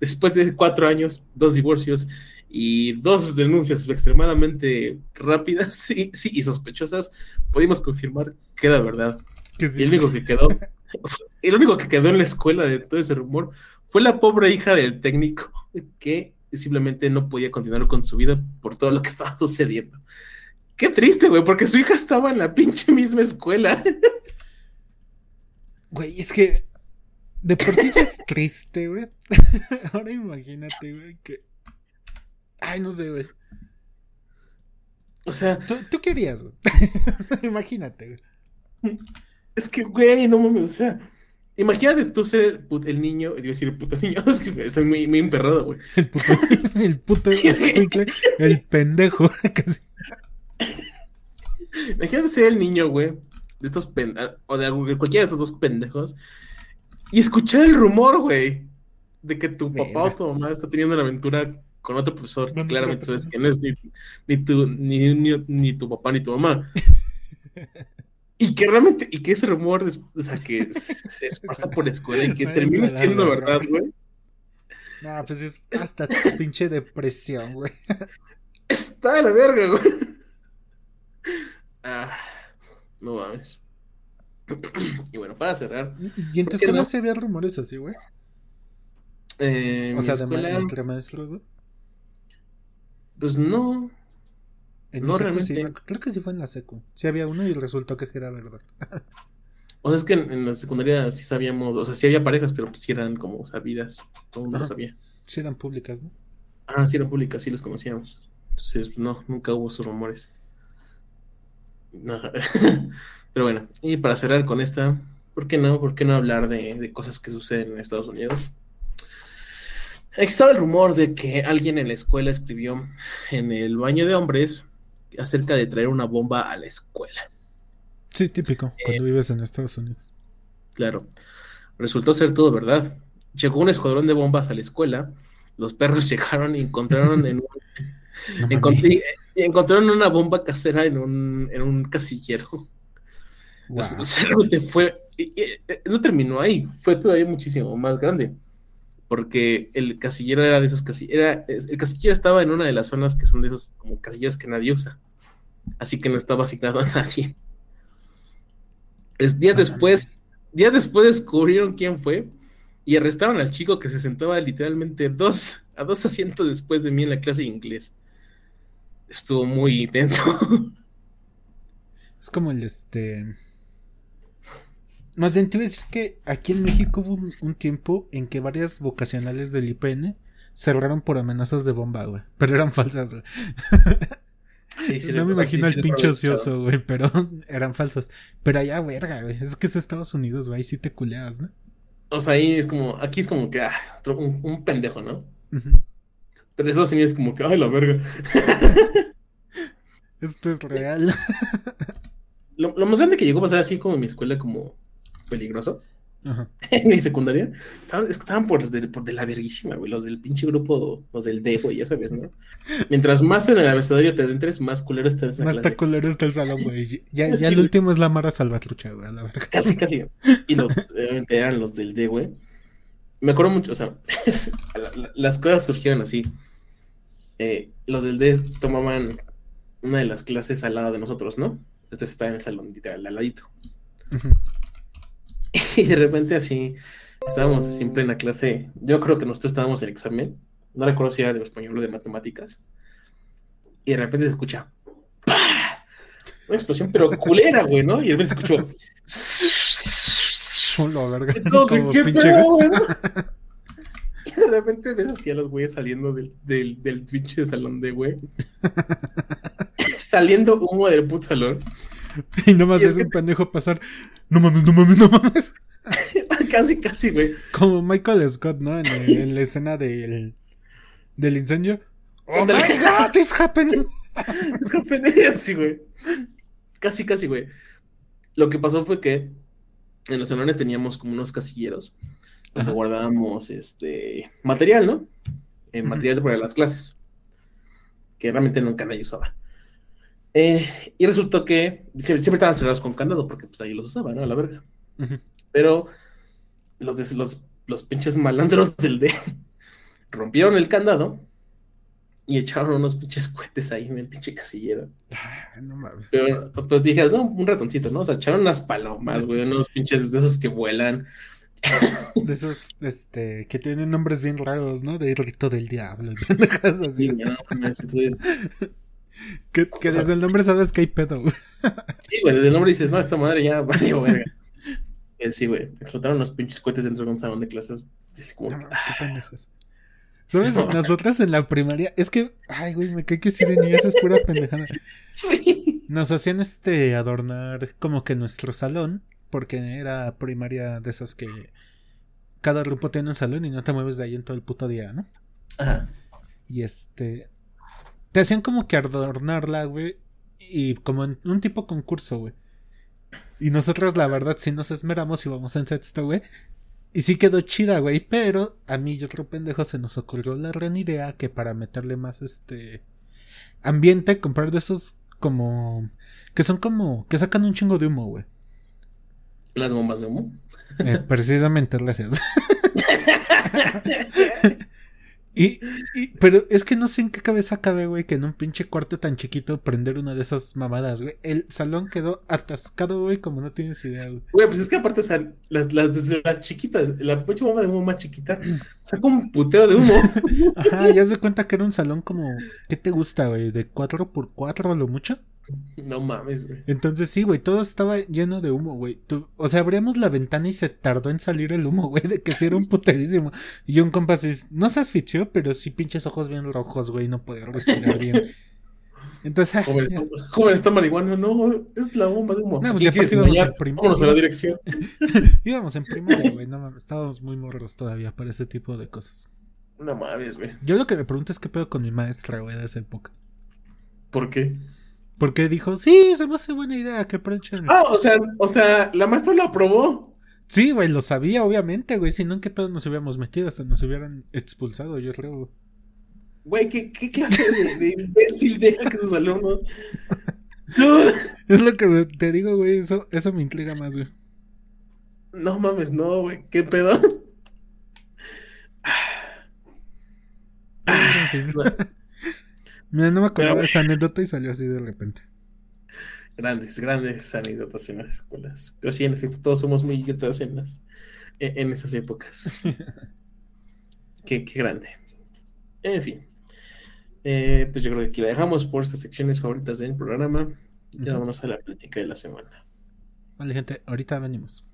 después de cuatro años, dos divorcios y dos renuncias extremadamente rápidas [LAUGHS] y, sí, y sospechosas, pudimos confirmar que era verdad. Y sí, el único que quedó, [LAUGHS] el único que quedó en la escuela de todo ese rumor fue la pobre hija del técnico que simplemente no podía continuar con su vida por todo lo que estaba sucediendo. Qué triste, güey, porque su hija estaba en la pinche misma escuela. Güey, es que de por sí ya es triste, güey. [LAUGHS] Ahora imagínate, güey, que. Ay, no sé, güey. O sea, ¿Tú, tú qué harías, güey? [LAUGHS] imagínate, güey. Es que, güey, no mames, o sea, Imagínate tú ser el, put- el niño, iba a decir el puto niño, [LAUGHS] es que estoy muy, muy emperrado, güey. El puto, el puto el pendejo. casi. Imagínate ser el niño, güey, de estos pendejos, o de cualquiera de estos dos pendejos, y escuchar el rumor, güey, de que tu papá o tu mamá está teniendo una aventura con otro profesor, que claramente sabes que no es ni, ni, tu, ni, ni- ni tu papá ni tu mamá. [LAUGHS] Y que realmente, y que ese rumor, o sea, que [LAUGHS] se esparza por la escuela y que Váyanse termina la siendo verdad, güey. No, pues es hasta tu pinche depresión, güey. Está de la verga, güey. Ah, no mames. Y bueno, para cerrar, ¿Y en tu ¿Por qué escuela no? se había rumores así, güey? eh, O sea, de escuela, entre maestros, güey. pues no, En No, realmente. sí, creo que sí fue en la secu. Sí había uno y resultó que sí era verdad. [LAUGHS] o sea, es que en, en la secundaria sí sabíamos, o sea, sí había parejas, pero pues sí eran como sabidas, todo el mundo sabía. Sí eran públicas, ¿no? Ah, sí eran públicas, sí los conocíamos. Entonces, pues, no, nunca hubo esos rumores. No. [LAUGHS] Pero bueno, y para cerrar con esta, ¿por qué no? ¿Por qué no hablar de, de cosas que suceden en Estados Unidos? Estaba el rumor de que alguien en la escuela escribió en el baño de hombres acerca de traer una bomba a la escuela. Sí, típico, Eh, cuando vives en Estados Unidos. Claro, resultó ser todo verdad. Llegó un escuadrón de bombas a la escuela, los perros [LAUGHS] llegaron y encontraron en un No y encontraron una bomba casera en un, en un casillero. O sea, fue. eh, no terminó ahí, fue todavía muchísimo más grande. Porque el casillero era de esos casilleros. El casillero estaba en una de las zonas que son de esos como casilleros que nadie usa. Así que no estaba asignado a nadie. Es, días No después, días después descubrieron quién fue y arrestaron al chico que se sentaba literalmente dos, a dos asientos después de mí en la clase de inglés. Estuvo muy intenso. [LAUGHS] Es como el este. Más bien, te iba a decir que aquí en México hubo un, un tiempo en que varias vocacionales del IPN cerraron por amenazas de bomba, güey. Pero eran falsas, güey. [LAUGHS] Sí, sí, no me imagino al sí, pinche ocioso, güey, pero [LAUGHS] eran falsas. Pero allá, verga, güey. Es que es Estados Unidos, güey. Ahí sí te culeas, ¿no? O sea, ahí es como, aquí es como que, ah, otro- un, un pendejo, ¿no? Pero Estados Unidos es como que, ay, la verga. [LAUGHS] Esto es real. Lo, lo más grande que llegó a pasar así como en mi escuela como peligroso, Ajá. [LAUGHS] en mi secundaria, estaban, es que estaban por, de, por de la verguísima, güey, los del pinche grupo, los del D, güey, ya sabes, ¿no? Mientras más en el abecedario te adentres, más culero estás en Más la clase. taculero está el salón, güey. Ya, ya Sí, el último es la Mara Salvatrucha, güey, a la verga. Casi, casi. Y los, obviamente eran los del D, güey. Me acuerdo mucho, o sea, [LAUGHS] las cosas surgieron así. Eh, los del D tomaban una de las clases al lado de nosotros, ¿no? Entonces está en el salón, literal, al ladito. Ujú. [LAUGHS] Y de repente así, estábamos siempre en la clase, yo creo que nosotros estábamos en examen, no recuerdo si era de español o de matemáticas, y de repente se escucha ¡pah! una explosión, pero culera, güey, ¿no? Y de repente se escuchó [LAUGHS] verga. [LAUGHS] Entonces, ¿qué pedo, güey? Y de repente ves así a los güeyes saliendo del, del, del pinche salón de güey. saliendo humo del puto salón. Y nomás Y es que- un pendejo pasar. No mames, no mames, no mames. [LAUGHS] casi, casi, güey. Como Michael Scott, ¿no? En, el- en la escena del, del incendio. ¡Oh my god, it's happening! [LAUGHS] Sí, güey. Casi, casi, güey. Lo que pasó fue que en los salones teníamos como unos casilleros donde Ajá. guardábamos este material, ¿no? Eh, material para las clases. Que realmente nunca nadie usaba. Eh, y resultó que siempre, siempre estaban cerrados con candado porque pues ahí los usaba, ¿no? A la verga. Ujú. Pero los, los, los pinches malandros del D [LAUGHS] rompieron el candado y echaron unos pinches cohetes ahí en el pinche casillero. Ay, no mames. Pero pues dije, no, un ratoncito, ¿no? O sea, echaron unas palomas, güey, unos [LAUGHS] pinches de esos que vuelan. De esos, este, que tienen nombres bien raros, ¿no? De rito del diablo y pendejas así. Sí, no, entonces, Que, que O sea- desde el nombre sabes que hay pedo, güey. sí, güey, desde el nombre dices, no, esta madre ya [LAUGHS] valió, verga. Eh, sí, güey, explotaron unos pinches cohetes dentro de un salón de clases. Es como, No que, pendejos. ¿Sabes? No. Nosotras en la primaria, es que, ay, güey, me cae que sí de niñas es pura pendejada. [LAUGHS] sí. Nos hacían este adornar como que nuestro salón porque era primaria de esas que cada grupo tiene un salón y no te mueves de ahí en todo el puto día, ¿no? Ajá. Y este. Te hacían como que adornarla, güey. Y como en un tipo concurso, güey. Y nosotros, la verdad, si nos esmeramos y vamos a hacer esto, güey. Y sí quedó chida, güey. Pero a mí y otro pendejo se nos ocurrió la gran idea que para meterle más este ambiente, comprar de esos como. que son como. que sacan un chingo de humo, güey. Las bombas de humo. Eh, precisamente, gracias. [LAUGHS] [LAUGHS] y, y- pero es que no sé en qué cabeza cabe, güey, que en un pinche cuarto tan chiquito prender una de esas mamadas, güey. El salón quedó atascado, güey, como no tienes idea, güey. Güey, pues es que aparte, o sea, las, las, desde las chiquitas, la pinche bomba de humo más chiquita, saca un putero de humo. [LAUGHS] Ajá, ya se cuenta que era un salón como, ¿qué te gusta, güey? ¿De 4 por 4 a lo mucho? [LAUGHS] No mames, güey. Entonces sí, güey, todo estaba lleno de humo, güey. Tú- O sea, abríamos la ventana y se tardó en salir el humo, [LAUGHS] güey, de que sí era un puterísimo. Y un compa así, no se asfixió, pero sí pinches ojos bien rojos, güey, no podía respirar bien. [LAUGHS] Entonces, ah, Joven está, joven está marihuana, no, es la bomba de humo. No, pues ¿Quién ya aparte íbamos en prim- Vámonos a la dirección. íbamos en primaria, güey, no mames, estábamos muy morros todavía para ese tipo de cosas. No mames, güey. Yo lo que me pregunto es qué pedo con mi maestra, güey, de esa época. ¿Por qué? Porque dijo, sí, se me hace buena idea que pranchen. Ah, o sea, o sea, la maestra lo aprobó. Sí, güey, lo sabía, obviamente, güey, si no, ¿en qué pedo nos hubiéramos metido? Hasta nos hubieran expulsado, yo creo. güey. ¿qué, qué clase de, de imbécil deja que sus alumnos. [LAUGHS] No, Es lo que te digo, güey, eso, eso me intriga más, güey. no mames, no, güey, ¿qué pedo? [LAUGHS] En fin. Mira, no me de esa anécdota y salió así de repente. Grandes, grandes anécdotas en las escuelas. Pero sí, en efecto, todos somos muy idiotas en las en, esas épocas. [LAUGHS] qué, qué grande. En fin. Eh, pues yo creo que aquí la dejamos por estas secciones favoritas del programa. Ya Ujú. vámonos a la plática de la semana. Vale, gente, ahorita venimos.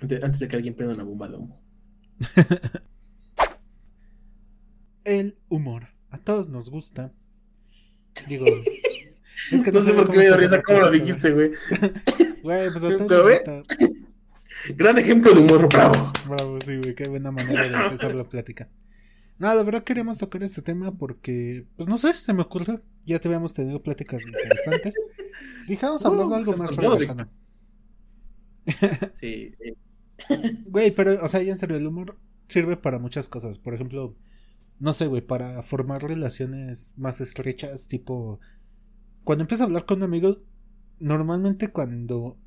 Antes, antes de que alguien prenda una bomba de humo. [LAUGHS] El humor. A todos nos gusta. Digo. Es que No sé por qué me dio risa cómo lo dijiste, güey. [LAUGHS] Güey, pues a todos Pero nos ve. gusta. Gran ejemplo de humor, bravo. Bravo, sí, güey, qué buena manera de empezar la plática. No, la verdad queríamos tocar este tema porque, pues no sé, se me ocurrió. Ya te habíamos tenido pláticas interesantes. Dijamos hablar de Uh, algo más relajado. Sí, eh, Güey, pero, o sea, ya en serio, el humor sirve para muchas cosas. Por ejemplo, no sé, güey, para formar relaciones más estrechas, tipo, cuando empiezas a hablar con un amigo, normalmente cuando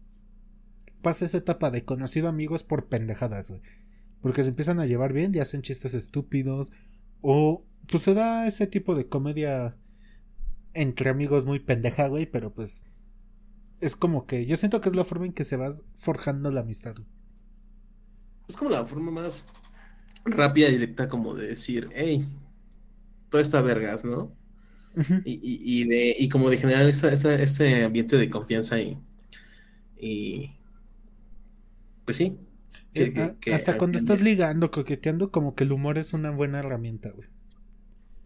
pasa esa etapa de conocido amigo es por pendejadas, güey. Porque se empiezan a llevar bien y hacen chistes estúpidos. O pues se da ese tipo de comedia entre amigos muy pendeja, güey, pero pues es como que yo siento que es la forma en que se va forjando la amistad. es como la forma más rápida y directa como de decir, hey, todo está vergas, ¿no? Y, y, y de, y como de generar esta, esta- este ambiente de confianza y, y pues sí. que- Eh, que- a- que- hasta cuando estás ligando, coqueteando, como que el humor es una buena herramienta, güey.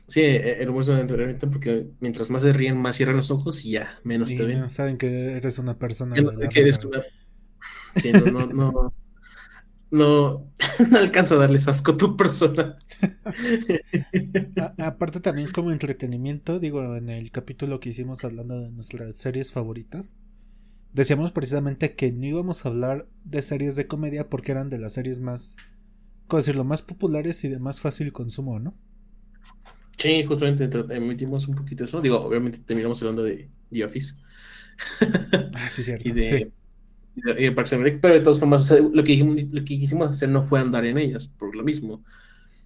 Sí, eh, el humor es una herramienta porque mientras más se ríen, más cierran los ojos y ya, menos Y te ven. no saben que eres una persona Que no- eres una- Sí, no, no, no, [LAUGHS] no, [LAUGHS] no alcanza a darles asco a tu persona. A- aparte también como entretenimiento, digo, en el capítulo que hicimos hablando de nuestras series favoritas, decíamos precisamente que no íbamos a hablar de series de comedia porque eran de las series más, ¿cómo decirlo?, más populares y de más fácil consumo, ¿no? Sí, justamente emitimos un poquito eso. Digo, obviamente terminamos hablando de The Office Ah, sí, cierto. [LAUGHS] y de, Sí. Y de, y de Parks and Rec, pero de todas formas, lo que dijimos, lo que quisimos hacer no fue andar en ellas, por lo mismo.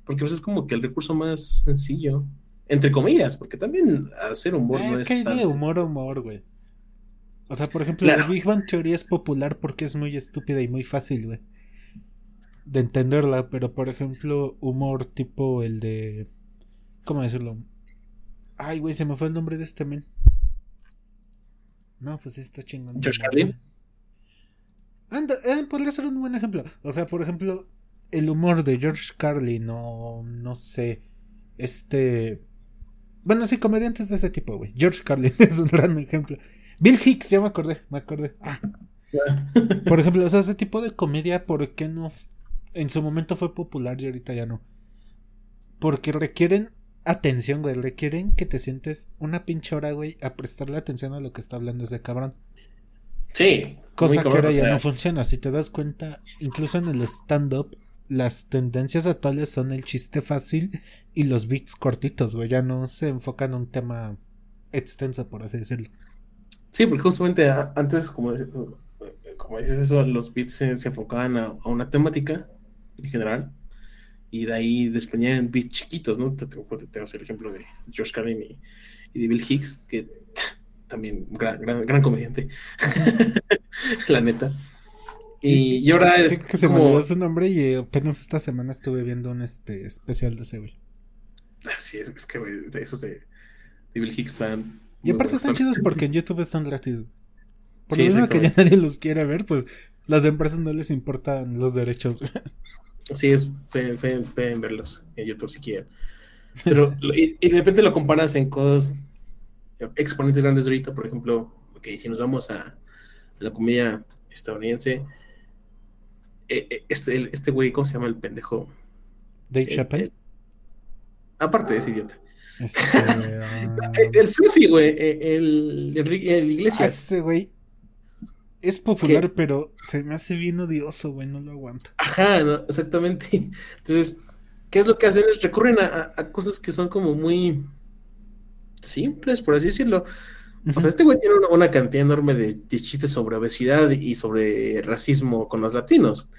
Porque pues, es como que el recurso más sencillo, entre comillas, porque también hacer humor Ah, no es es que hay tan de humor a humor, güey. O sea, por ejemplo, Claro. The Big Bang Theory es popular porque es muy estúpida y muy fácil, güey. De entenderla, pero por ejemplo, humor tipo el de. ¿Cómo decirlo? Ay, güey, se me fue el nombre de este men. No, pues sí está chingón. George Carlin. Anda, eh, podría ser un buen ejemplo. O sea, por ejemplo, el humor de George Carlin o no sé, este... Bueno, sí, comediantes de ese tipo, güey. George Carlin [LAUGHS] es un gran ejemplo. Bill Hicks, ya me acordé, me acordé. Ah, Por ejemplo, o sea, ese tipo de comedia, ¿por qué no? En su momento fue popular y ahorita ya no. Porque requieren atención, güey. Requieren que te sientes una pinche hora, güey, a prestarle atención a lo que está hablando ese cabrón. Sí. Cosa que ahora o ya sea, no funciona. Si te das cuenta, incluso en el stand-up, las tendencias actuales son el chiste fácil y los beats cortitos, güey. Ya no se enfocan en un tema extenso, por así decirlo. Sí, porque justamente a- antes, como, dice- como dices eso, los beats se, se enfocaban a, a una temática en general y de ahí desprendían beats chiquitos, ¿no? Te, te, te- tenemos el ejemplo de George Carlin y, y de Bill Hicks, que también gran, gran, gran comediante, [LAUGHS] la neta. Y, y ahora es que se me olvidó su nombre y apenas esta semana estuve viendo un este especial de güey. Así es, es que güey, de esos de, de Bill Hicks están... Y aparte están chidos porque en YouTube están gratis. Por Sí, lo mismo que ya nadie los quiere ver, pues las empresas no les importan los derechos. güey. Sí, es, pueden, pueden- pueden verlos en YouTube si quieren. [LAUGHS] Pero, y, y de repente lo comparas en cosas, exponentes grandes de ahorita, por ejemplo, ok, si nos vamos a, la comedia estadounidense, eh, eh, este, este güey, ¿cómo se llama el pendejo? Dave El- Chappelle. el- aparte de ese idiota. Este, [LAUGHS] ah, El, Fluffy, güey, eh, el, el, el ah, Iglesias. ese güey es popular, pero se me hace bien odioso, güey, no lo aguanto. Ajá, no, exactamente. [LAUGHS] Entonces, ¿qué es lo que hacen? Recurren a cosas que son como muy simples, por así decirlo. O sea, este güey tiene una, una cantidad enorme de, de chistes sobre obesidad y sobre racismo con los latinos.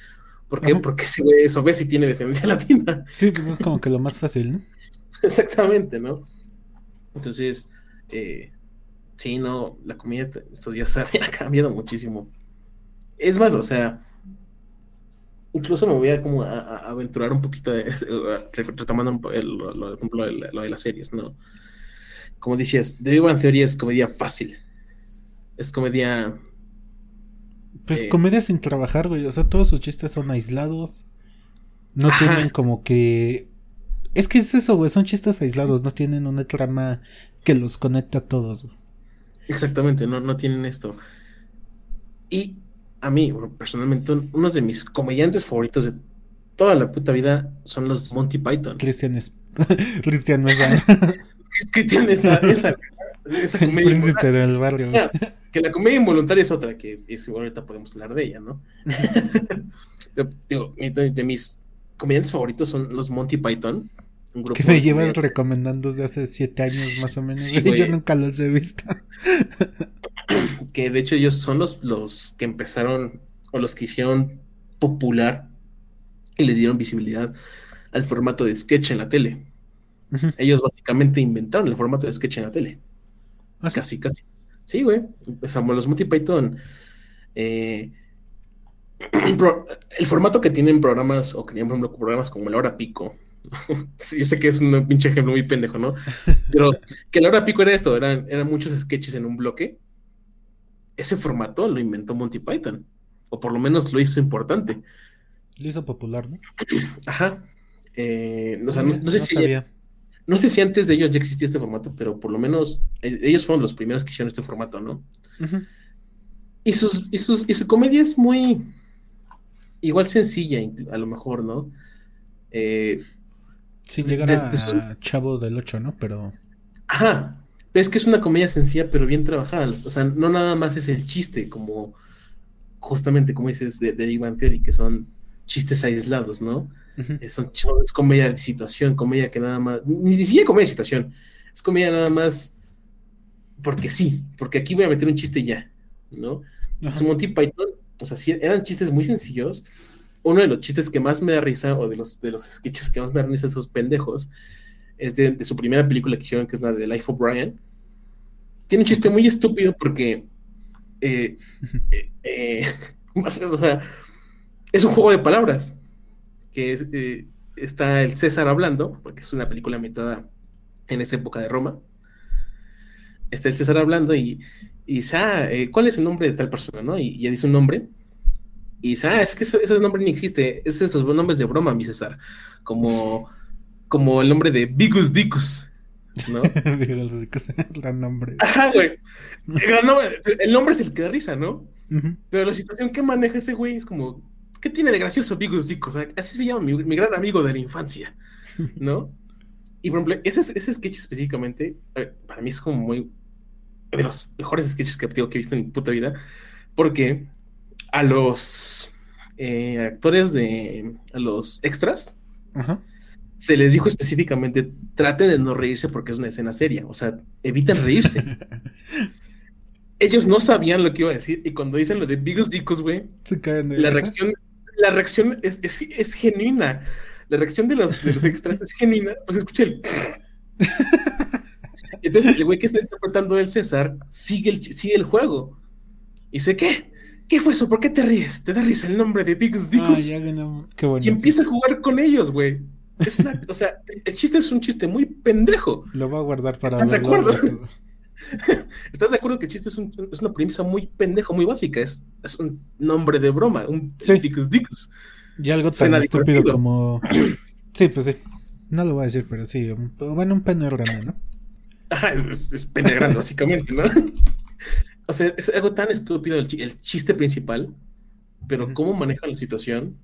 ¿Por qué? Ajá. Porque ese güey es obeso y tiene descendencia [LAUGHS] latina. Sí, pues es como que lo más fácil, ¿no? [LAUGHS] Exactamente, ¿no? Entonces, eh, sí, no, la comida estos días ha, [LAUGHS] ha cambiado muchísimo. Es más, o sea, incluso me voy a como a, a aventurar un poquito, de, retomando el- lo, lo- lo de las series, ¿no? Como decías, The Big Bang Theory es comedia fácil. Es comedia... Pues Eh. comedia sin trabajar, güey. O sea, todos sus chistes son aislados. No Ajá. tienen como que. Es que es eso, güey. Son chistes aislados. No tienen una trama que los conecte a todos, güey. Exactamente, no, no tienen esto. Y a mí, bueno, personalmente, un- unos de mis comediantes favoritos de toda la puta vida son los Monty Python. Cristian es. [LAUGHS] Mesa. [LAUGHS] Tiene esa, esa, esa el comedia príncipe del barrio. Que la comedia involuntaria es otra, que es, ahorita podemos hablar de ella, ¿no? [LAUGHS] Yo, digo, de, de mis comediantes favoritos son los Monty Python. Un grupo Que me llevas recomendando desde hace siete años más o menos. Sí. [LAUGHS] Yo nunca los he visto. [CLEARS THROAT] que de hecho ellos son los, los que empezaron o los que hicieron popular y le dieron visibilidad al formato de sketch en la tele. Ellos básicamente inventaron el formato de sketch en la tele. ¿Ah, sí? Casi, casi. Sí, güey. Sea, los Monty Python. eh, [CLEARS THROAT] el formato que tienen programas, o que tienen, por ejemplo, programas como La Hora Pico. [LAUGHS] sí, yo sé que es un pinche ejemplo muy pendejo, ¿no? [LAUGHS] Pero que La Hora Pico era esto, eran, eran muchos sketches en un bloque. Ese formato lo inventó Monty Python. O por lo menos lo hizo importante. Lo hizo popular, ¿no? [CLEARS THROAT] Ajá. Eh, o sea, no, no sé si sabía. No sé si antes de ellos ya existía este formato, pero por lo menos eh, ellos fueron los primeros que hicieron este formato, ¿no? Y, sus, y, sus, y su comedia es muy igual sencilla, a lo mejor, ¿no? Eh, Sin llegar a su- Chavo del 8, ¿no? Pero. ajá, pero es que es una comedia sencilla, pero bien trabajada. O sea, no nada más es el chiste, como justamente como dices de, de Big Bang Theory, que son chistes aislados, ¿no? Ujú. Es, son- son- es comedia de situación, comedia que nada más, ni, ni siquiera comedia de situación, es comedia nada más porque sí, porque aquí voy a meter un chiste ya, ¿no? Monty Python, o sea, sí, eran chistes muy sencillos. Uno de los chistes que más me da risa, o de los, de los sketches que más me da risa esos pendejos, es de, de su primera película que hicieron, que es la de Life of Brian. Tiene un chiste muy estúpido porque, eh, eh, eh, [LAUGHS] o sea, es un juego de palabras. Que es, eh, está el César hablando, porque es una película ambientada en esa época de Roma. Está el César hablando y, y dice, ah, eh, ¿cuál es el nombre de tal persona? ¿no? Y, y ya dice un nombre. Y dice, ah, es que ese, ese nombre ni existe. Es esos nombres de broma, mi César. Como, como el nombre de Bigus Dicus. [LAUGHS] Gran nombre. Ajá, güey. El nombre, el nombre es el que da risa, ¿no? Pero la situación que maneja ese güey es como, ¿qué tiene de gracioso Bigos Dick? O sea, así se llama mi, mi gran amigo de la infancia, ¿no? Y por ejemplo, ese, ese sketch específicamente, para mí es como muy de los mejores sketches que, digo, que he visto en mi puta vida, porque a los eh, actores de, a los extras, Ajá. se les dijo específicamente, traten de no reírse porque es una escena seria, o sea, eviten reírse. [LAUGHS] Ellos no sabían lo que iba a decir y cuando dicen lo de Bigos Dicos, güey, la risa. reacción, la reacción es, es, es genuina. La reacción de los, de los extras es genuina. Pues escucha el. [LAUGHS] Entonces, el güey que está interpretando el César sigue el, sigue el juego. Y dice, ¿qué? ¿Qué fue eso? ¿Por qué te ríes? ¿Te da risa el nombre de Bigos Ah. Qué bueno. y empieza a jugar con ellos, güey. Es una, o sea, el chiste es un chiste muy pendejo. Lo voy a guardar para ¿Estás de hablarlo acuerdo? [LAUGHS] ¿Estás de acuerdo que el chiste es, un- es una premisa muy pendejo, muy básica? Es, es un nombre de broma, un Sí. Dicos. Y algo tan Suena estúpido divertido. como. [CLEARS THROAT] Sí, pues sí. No lo voy a decir, pero sí. un- Bueno, un pene grande, ¿no? Ajá, es, es, es pene grande, básicamente, ¿no? [LAUGHS] O sea, es algo tan estúpido el, chi- el chiste principal, pero cómo manejan la situación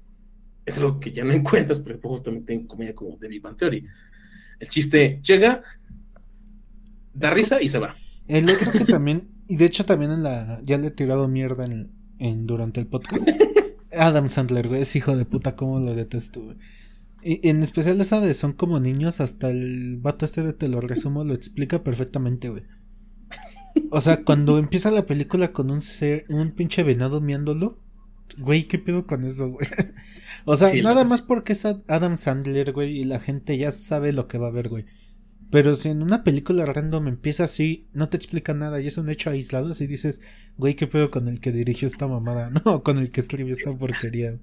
es algo que ya no [LAUGHS] encuentras, por ejemplo, justamente en comedia como The Big Bang Theory. El chiste llega, da risa y se va. El otro que también. Y de hecho también en la. Ya le he tirado mierda en, en- durante el podcast. [LAUGHS] Adam Sandler, güey. Es hijo de puta, cómo lo detesto, güey. Y en especial esa de son como niños, hasta el vato este de te lo resumo lo explica perfectamente, güey. O sea, cuando empieza la película con un ser, un pinche venado miándolo, güey, ¿qué pedo con eso, güey? [LAUGHS] O sea, Sí, nada más porque es Ad- Adam Sandler, güey, y la gente ya sabe lo que va a ver, güey. Pero si en una película random empieza así, no te explica nada y es un hecho aislado, así dices, güey, ¿qué pedo con el que dirigió esta mamada? [LAUGHS] No, con el que escribió esta porquería.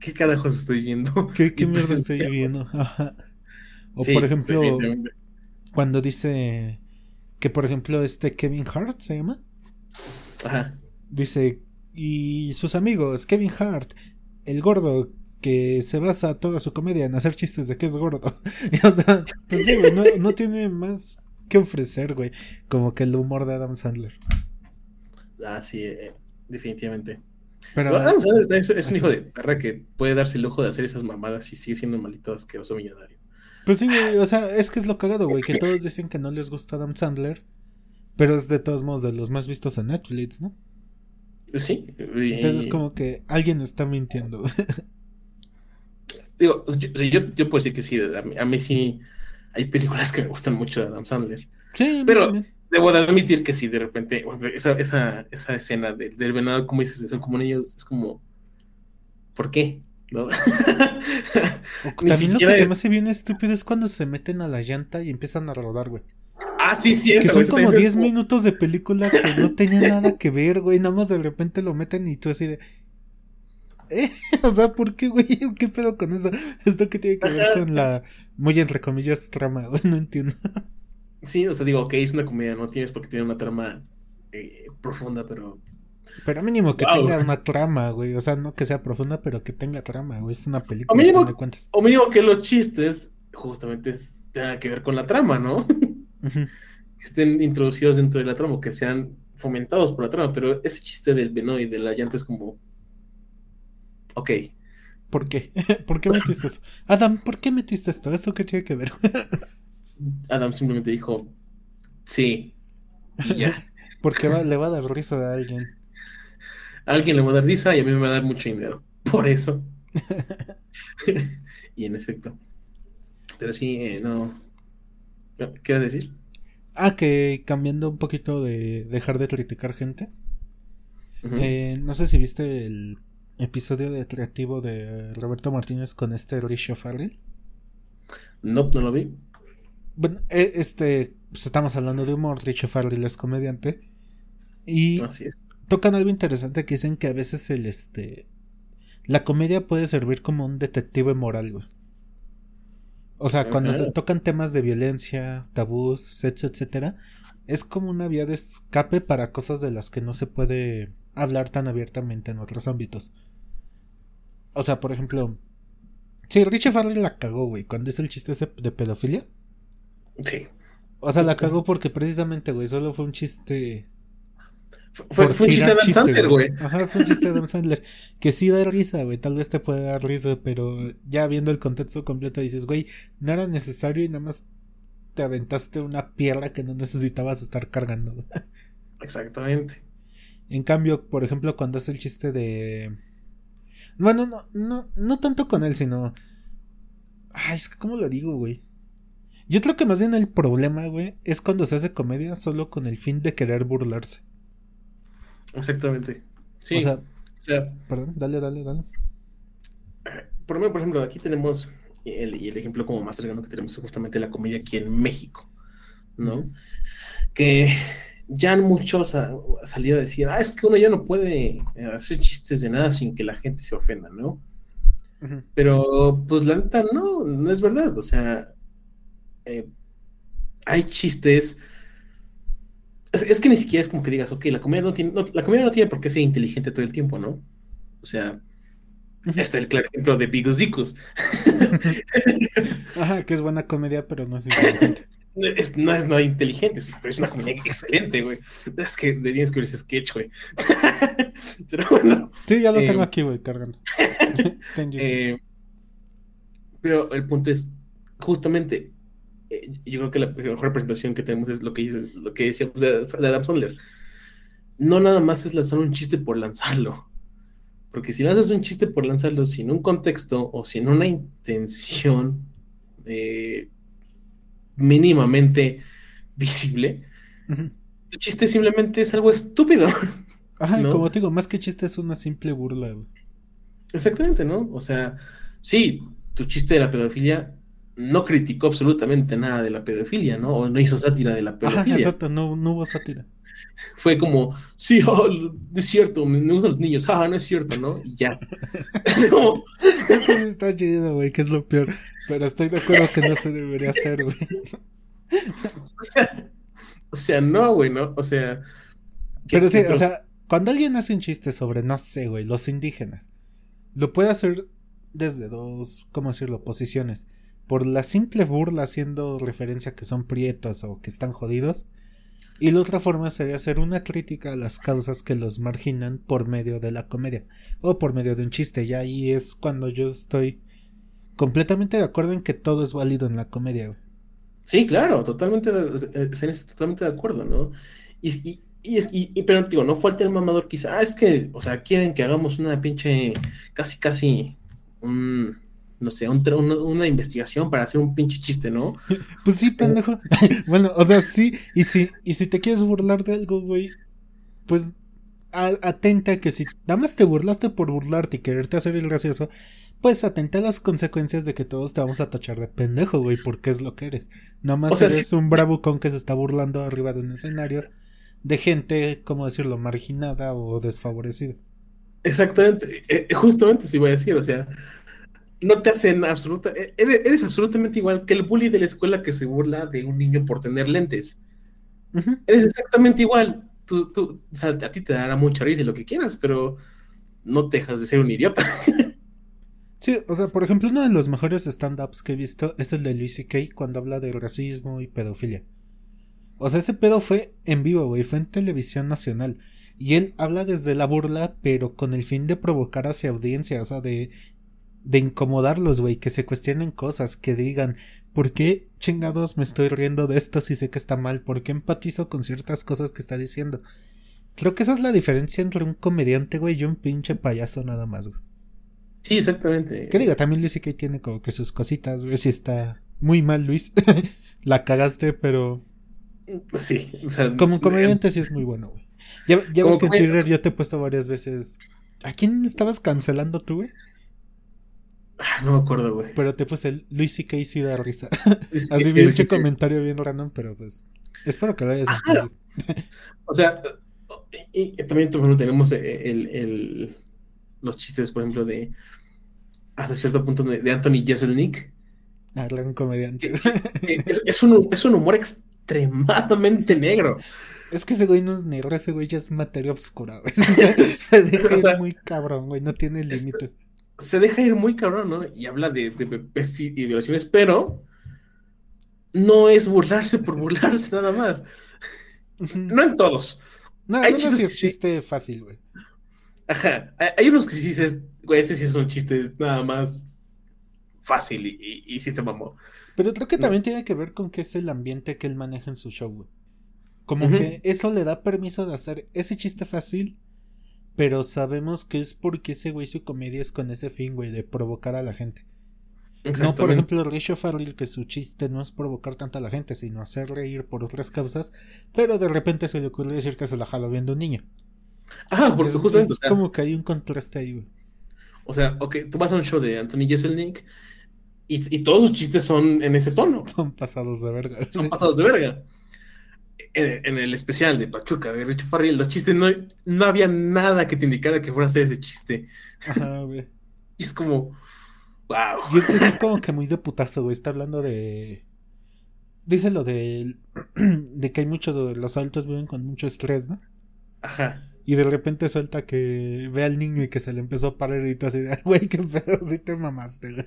¿Qué carajos estoy viendo? ¿Qué, [LAUGHS] mierda es- estoy [LAUGHS] viendo? Ajá. O Sí, por ejemplo, cuando dice que por ejemplo este Kevin Hart se llama, Ajá. dice y sus amigos, Kevin Hart, el gordo que se basa toda su comedia en hacer chistes de que es gordo. [LAUGHS] Y, o sea, pues sí, güey, no, no tiene más que ofrecer, güey, como que el humor de Adam Sandler. Ah, sí, eh, definitivamente. Pero Adam Sandler es, es un hijo de perra que puede darse el lujo de hacer esas mamadas y sigue siendo malito asqueroso millonario. Pues sí, güey, o sea, es que es lo cagado, güey, que todos dicen que no les gusta Adam Sandler, pero es de todos modos de los más vistos en Netflix, ¿no? Sí. y- Entonces es como que alguien está mintiendo. [LAUGHS] Digo, yo, sí, yo, yo puedo decir que sí, a mí, a mí sí hay películas que me gustan mucho de Adam Sandler. Sí, Pero- también. Debo de admitir que sí, de repente, esa, esa, esa escena del, del venado, como dices, son como niños, es como, ¿por qué? ¿No? [LAUGHS] También lo que se me hace bien estúpido es cuando se meten a la llanta y empiezan a rodar, güey. ah, sí, cierto. Que son como también 10 es como- minutos de película que no tenían nada que ver, güey. Nada más de repente lo meten y tú así de. ¿Eh? [LAUGHS] O sea, ¿por qué, güey? [LAUGHS] ¿Qué pedo con esto? ¿Esto qué tiene que ver con la. Muy entre comillas, trama, [LAUGHS] güey? No entiendo. Sí, o sea, digo, ok, es una comedia, no tienes por qué tener una trama eh, profunda, pero Pero mínimo que Wow. tenga una trama, güey. O sea, no que sea profunda, pero que tenga trama, güey. Es una película, mínimo- al fin de cuentas. o mínimo que los chistes justamente tengan que ver con la trama, ¿no? Que estén introducidos dentro de la trama, o que sean fomentados por la trama, pero ese chiste del y de la llanta es como, ok, ¿Por qué? [LAUGHS] ¿Por qué metiste eso? Adam, ¿por qué metiste esto? ¿Esto qué tiene que ver? [LAUGHS] Adam simplemente dijo, sí, y ya. [LAUGHS] Porque va- le va a dar risa a alguien. A alguien le va a dar risa y a mí me va a dar mucho dinero. Por eso. y en efecto. Pero sí, eh, no. ¿Qué vas a decir? Ah, que cambiando un poquito de dejar de criticar gente. Eh, no sé si viste el episodio de Atractivo de Roberto Martínez con este Richo Farrell. No, no lo vi. Bueno, eh, este, pues estamos hablando de humor, Richo Farrell es comediante. Y Así es. tocan algo interesante que dicen que a veces el este la comedia puede servir como un detective moral, güey. O sea, cuando se tocan temas de violencia, tabús, sexo, etcétera, es como una vía de escape para cosas de las que no se puede hablar tan abiertamente en otros ámbitos. O sea, por ejemplo, sí, Richie Farrell la cagó, güey, cuando hizo el chiste ese de pedofilia. Sí. O sea, la cagó porque precisamente, güey, solo fue un chiste Fue, un chiste de Adam Sandler, güey. Ajá, fue un chiste de Adam Sandler. Que sí da risa, güey. Tal vez te puede dar risa, pero ya viendo el contexto completo dices, güey, no era necesario y nada más te aventaste una pierna que no necesitabas estar cargando. güey. Exactamente. En cambio, por ejemplo, cuando hace el chiste de. Bueno, no, no, no tanto con él, sino. Ay, es que, ¿cómo lo digo, güey? Yo creo que más bien el problema, güey, es cuando se hace comedia solo con el fin de querer burlarse. Exactamente. Sí. O sea, o sea, perdón, dale, dale, dale. por, ejemplo, por ejemplo, aquí tenemos el, y el ejemplo como más cercano que tenemos es justamente la comedia aquí en México, ¿no? Que ya muchos ha, ha salido a decir, ah, es que uno ya no puede eh, hacer chistes de nada sin que la gente se ofenda, ¿no? Pero, pues la neta, no, no es verdad. O sea, eh, hay chistes. Es, es que ni siquiera es como que digas, ok, la comedia no tiene, no- la comedia no tiene por qué ser inteligente todo el tiempo, ¿no? O sea, está el claro ejemplo de Bigus Dicus. [LAUGHS] Ajá, que es buena comedia, pero no es inteligente. [LAUGHS] Es- no es nada inteligente, pero es una comedia excelente, güey. Es que le tienes que ver ese sketch, güey. [LAUGHS] Pero bueno. Sí, ya lo Eh, tengo aquí, güey, cargando. [LAUGHS] Eh, pero el punto es, justamente, eh, yo creo que la mejor representación que tenemos es lo que dices, lo que decíamos de, de Adam Sandler. No nada más es lanzar un chiste por lanzarlo. Porque si lanzas un chiste por lanzarlo sin un contexto o sin una intención eh, mínimamente visible, tu chiste simplemente es algo estúpido. Ajá, ¿no? como te digo, más que chiste es una simple burla, güey. Exactamente, ¿no? O sea, sí, tu chiste de la pedofilia no criticó absolutamente nada de la pedofilia, ¿no? O no hizo sátira de la Ajá, pedofilia. exacto, no, no hubo sátira. Fue como, sí, [LAUGHS] oh, es cierto, me, gustan los niños, ah, no es cierto, ¿no? Y ya. [LAUGHS] Es como, Es que está chido, güey, que es lo peor. Pero estoy de acuerdo que no se debería hacer, güey. o sea, o sea, no, güey, ¿no? O sea. ¿qué- Pero sí, o sea, cuando alguien hace un chiste sobre, no sé, güey, los indígenas, lo puede hacer desde dos, ¿cómo decirlo?, posiciones. Por la simple burla haciendo referencia a que son prietos o que están jodidos. Y la otra forma sería hacer una crítica a las causas que los marginan por medio de la comedia. O por medio de un chiste. Y ahí es cuando yo estoy completamente de acuerdo en que todo es válido en la comedia, güey. Sí, claro, totalmente, de, eh, totalmente de acuerdo, ¿no? Y, y, y es, y- pero digo, no falta el mamador quizá, ah, es que, o sea, quieren que hagamos una pinche, casi, casi, un, no sé, un una, investigación para hacer un pinche chiste, ¿no? [LAUGHS] Pues sí, pendejo. [LAUGHS] bueno, o sea, sí. Y si, y si te quieres burlar de algo, güey, pues a- atenta que si nada más te burlaste por burlarte y quererte hacer el gracioso, pues atenta a las consecuencias de que todos te vamos a tachar de pendejo, güey, porque es lo que eres. Nada más O sea, eres sí. un bravucón que se está burlando arriba de un escenario de gente, ¿cómo decirlo?, marginada o desfavorecida. Exactamente, eh, eh, justamente sí voy a decir, o sea, no te hacen absoluta, eh, eres, eres absolutamente igual que el bully de la escuela que se burla de un niño por tener lentes. Eres exactamente igual. Tú, tú, o sea, a ti te dará mucha risa y lo que quieras, pero no dejas de ser un idiota. [LAUGHS] Sí, o sea, por ejemplo, uno de los mejores stand-ups que he visto es el de Luis C.K. cuando habla de racismo y pedofilia. O sea, ese pedo fue en vivo, güey, fue en televisión nacional. Y él habla desde la burla, pero con el fin de provocar hacia audiencia, o sea, de, de incomodarlos, güey, que se cuestionen cosas, que digan, ¿por qué chingados me estoy riendo de esto si sé que está mal? ¿Por qué empatizo con ciertas cosas que está diciendo? Creo que esa es la diferencia entre un comediante, güey, y un pinche payaso nada más, güey. Sí, exactamente. Que diga, también Luis C.K. tiene como que sus cositas, güey, si está muy mal, Luis. [LAUGHS] la cagaste, pero Sí, o sea, como comediante sí es muy bueno, güey. Ya, ya ves que en Twitter yo te he puesto varias veces. ¿A quién estabas cancelando tú, güey? Ah, no me acuerdo, güey. Pero te puse el Luis C.K. sí da risa. Es- Así es- sí. comentario bien random, pero pues espero que lo hayas entendido. O sea, y, y también tenemos eh, el, el- los chistes, por ejemplo, de hasta cierto punto de, de Anthony Jeselnik. Ah, gran comediante. Es, un, es un humor extremadamente negro. es que ese güey no es negro, ese güey ya es materia oscura, güey. O [LAUGHS] sea, [LAUGHS] se deja O sea, ir muy cabrón, güey, no tiene límites. Se deja ir muy cabrón, ¿no? Y habla de, de bebés y y violaciones, pero no es burlarse por burlarse nada más. No en todos. No, Hay no, chistes que es sí. chiste fácil, güey. Ajá. Hay- unos que sí dices, güey, ese sí es un chiste nada más fácil y, y, y sí se mamó. Pero creo que No. también tiene que ver con que es el ambiente que él maneja en su show, güey. Como que eso le da permiso de hacer ese chiste fácil, pero sabemos que es porque ese güey su comedia es con ese fin, güey, de provocar a la gente. No, por ejemplo, Richo Farrell, que su chiste no es provocar tanto a la gente, sino hacer reír por otras causas, pero de repente se le ocurrió decir que se la jala viendo un niño. Ajá, por Es, eso justamente. es o sea, como que hay un contraste ahí, güey. O sea, ok, tú vas a un show de Anthony Jeselnik y, y todos sus chistes son en ese tono. Son pasados de verga. Son pasados de verga. En, en el especial de Pachuca de Richo Farrell, los chistes no, no había nada que te indicara que fuera a ser ese chiste. Ajá, [LAUGHS] güey. Y es como, wow. Y es que sí es [LAUGHS] como que muy de putazo, güey. Está hablando de. Dice lo de. [CLEARS THROAT] de que hay mucho. de- Los adultos viven con mucho estrés, ¿no? Ajá. Y de repente suelta que ve al niño y que se le empezó a parar y tú así de. Güey, qué pedo, sí te mamaste, güey.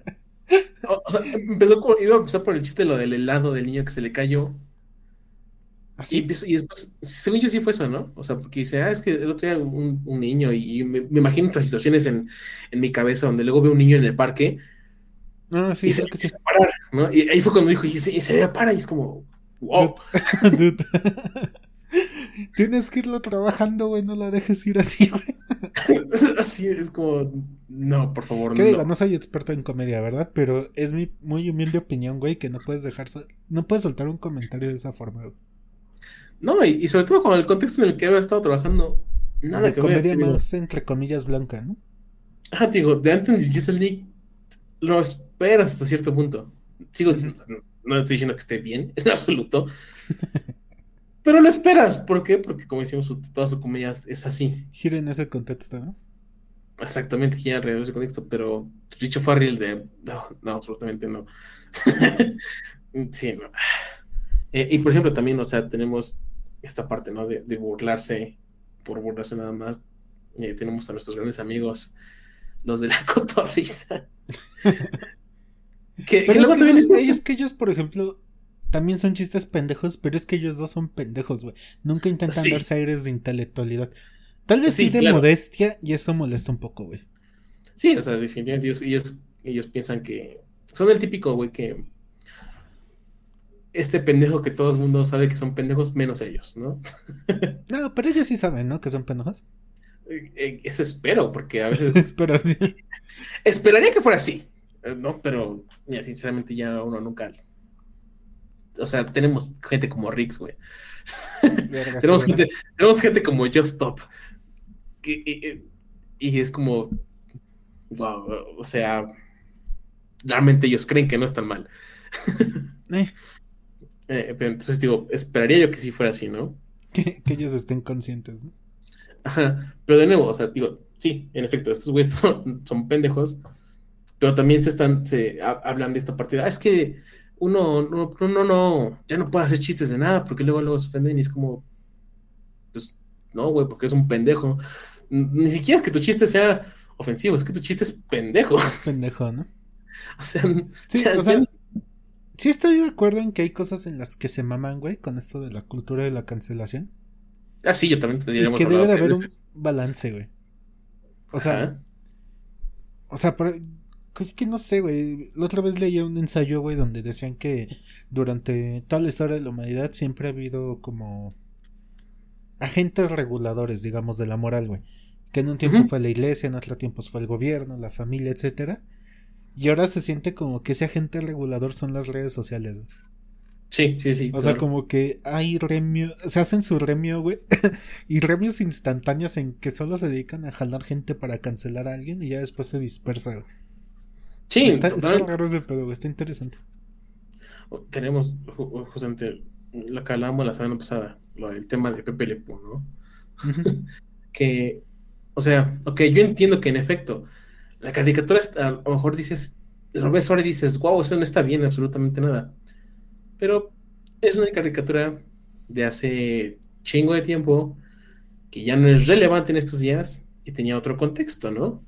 O, o sea, empezó con, iba a empezar por el chiste lo del helado del niño que se le cayó. Y, Así. empezó- y después, según yo sí fue eso, ¿no? O sea, porque dice, ah, es que el otro día un, un niño, y, y me, me imagino otras situaciones en, en mi cabeza donde luego veo un niño en el parque No, sí, y se que sí. parar, ¿no? Y ahí fue cuando dijo, y se, y se para, y es como, wow. Dude. [LAUGHS] [LAUGHS] Tienes que irlo trabajando, güey. No la dejes ir así, güey. [LAUGHS] Así es como, no, por favor, Que no. digo, no soy experto en comedia, ¿verdad? Pero es mi muy humilde opinión, güey, que no puedes dejar. sol- No puedes soltar un comentario de esa forma, güey. No, y, y sobre todo con el contexto en el que había estado trabajando, nada que ver. comedia digo. más, entre comillas, blanca, ¿no? Te digo, de Anthony Jeselnik lo esperas hasta cierto punto. Sigo, no, no estoy diciendo que esté bien, [LAUGHS] en absoluto. pero lo esperas. ¿Por qué? Porque como decimos, su- toda su comedia es- es así. Gira en ese contexto, ¿no? Exactamente, gira alrededor de ese contexto. Pero Richo Farrell de... No, no, absolutamente no. [LAUGHS] sí, no. Eh, y por ejemplo, también, o sea, tenemos esta parte, ¿no? De, de burlarse, por burlarse nada más. Eh, tenemos a nuestros grandes amigos, los de la [LAUGHS] cotorriza. [LAUGHS] que, que Pero que es eso. ellos, que ellos, por ejemplo, también son chistes pendejos, pero es que ellos dos son pendejos, güey. Nunca intentan Sí. darse aires de intelectualidad. Tal vez sí, Sí, de claro. modestia, y eso molesta un poco, güey. Sí, o sea, definitivamente ellos, ellos, ellos piensan que son el típico, güey, que este pendejo que todo el mundo sabe que son pendejos, menos ellos, ¿no? [LAUGHS] No, pero ellos sí saben, ¿no? Que son pendejos. Eh, eh, Eso espero, porque a [LAUGHS] veces pero sí. esperaría que fuera así, eh, ¿no? Pero, mira, sinceramente ya uno nunca... O sea, tenemos gente como Rix, güey. Verga, [LAUGHS] Tenemos sí, gente, tenemos gente como Just Stop. Que, y, y es como. Wow, o sea. Realmente ellos creen que no están mal. Eh, Eh, entonces digo, esperaría yo que sí fuera así, ¿no? que, que ellos estén conscientes, ¿no? Ajá. Pero de nuevo, o sea, digo, sí, en efecto, estos güeyes [LAUGHS] son, son pendejos. Pero también se están, se ha- hablan de esta partida. Ah, es que uno, no, no, no, no, ya no puede hacer chistes de nada, porque luego, luego se ofenden y es como, pues, no, güey, porque es un pendejo. Ni siquiera es que tu chiste sea ofensivo, es que tu chiste es pendejo. Es pendejo, ¿no? [LAUGHS] O sea, Sí, ya- o sea, ya- sí estoy de acuerdo en que hay cosas en las que se maman, güey, con esto de la cultura de la cancelación. ah, sí, yo también te Y diría que debe de haber un balance, güey. O sea, o sea, pero, es que no sé, güey. La otra vez leí un ensayo, güey, donde decían que durante toda la historia de la humanidad siempre ha habido como agentes reguladores, digamos, de la moral, güey. Que en un tiempo fue la iglesia, en otro tiempo fue el gobierno, la familia, etcétera. Y ahora se siente como que ese agente regulador son las redes sociales, güey. Sí, sí, sí. O sea, como que hay remio, se hacen su remio, güey, [LAUGHS] y remios instantáneos en que solo se dedican a jalar gente para cancelar a alguien y ya después se dispersa, güey. Sí, está, está raro ese pedo, güey, está interesante. tenemos ju- justamente lo que hablábamos la semana pasada, lo del tema de Pepe Le Pew, ¿no? [LAUGHS] Que, o sea, ok, yo entiendo que en efecto, la caricatura está- a lo mejor dices, lo ves ahora y dices, wow, eso no está bien, absolutamente nada. Pero es una caricatura de hace chingo de tiempo que ya no es relevante en estos días y tenía otro contexto, ¿no?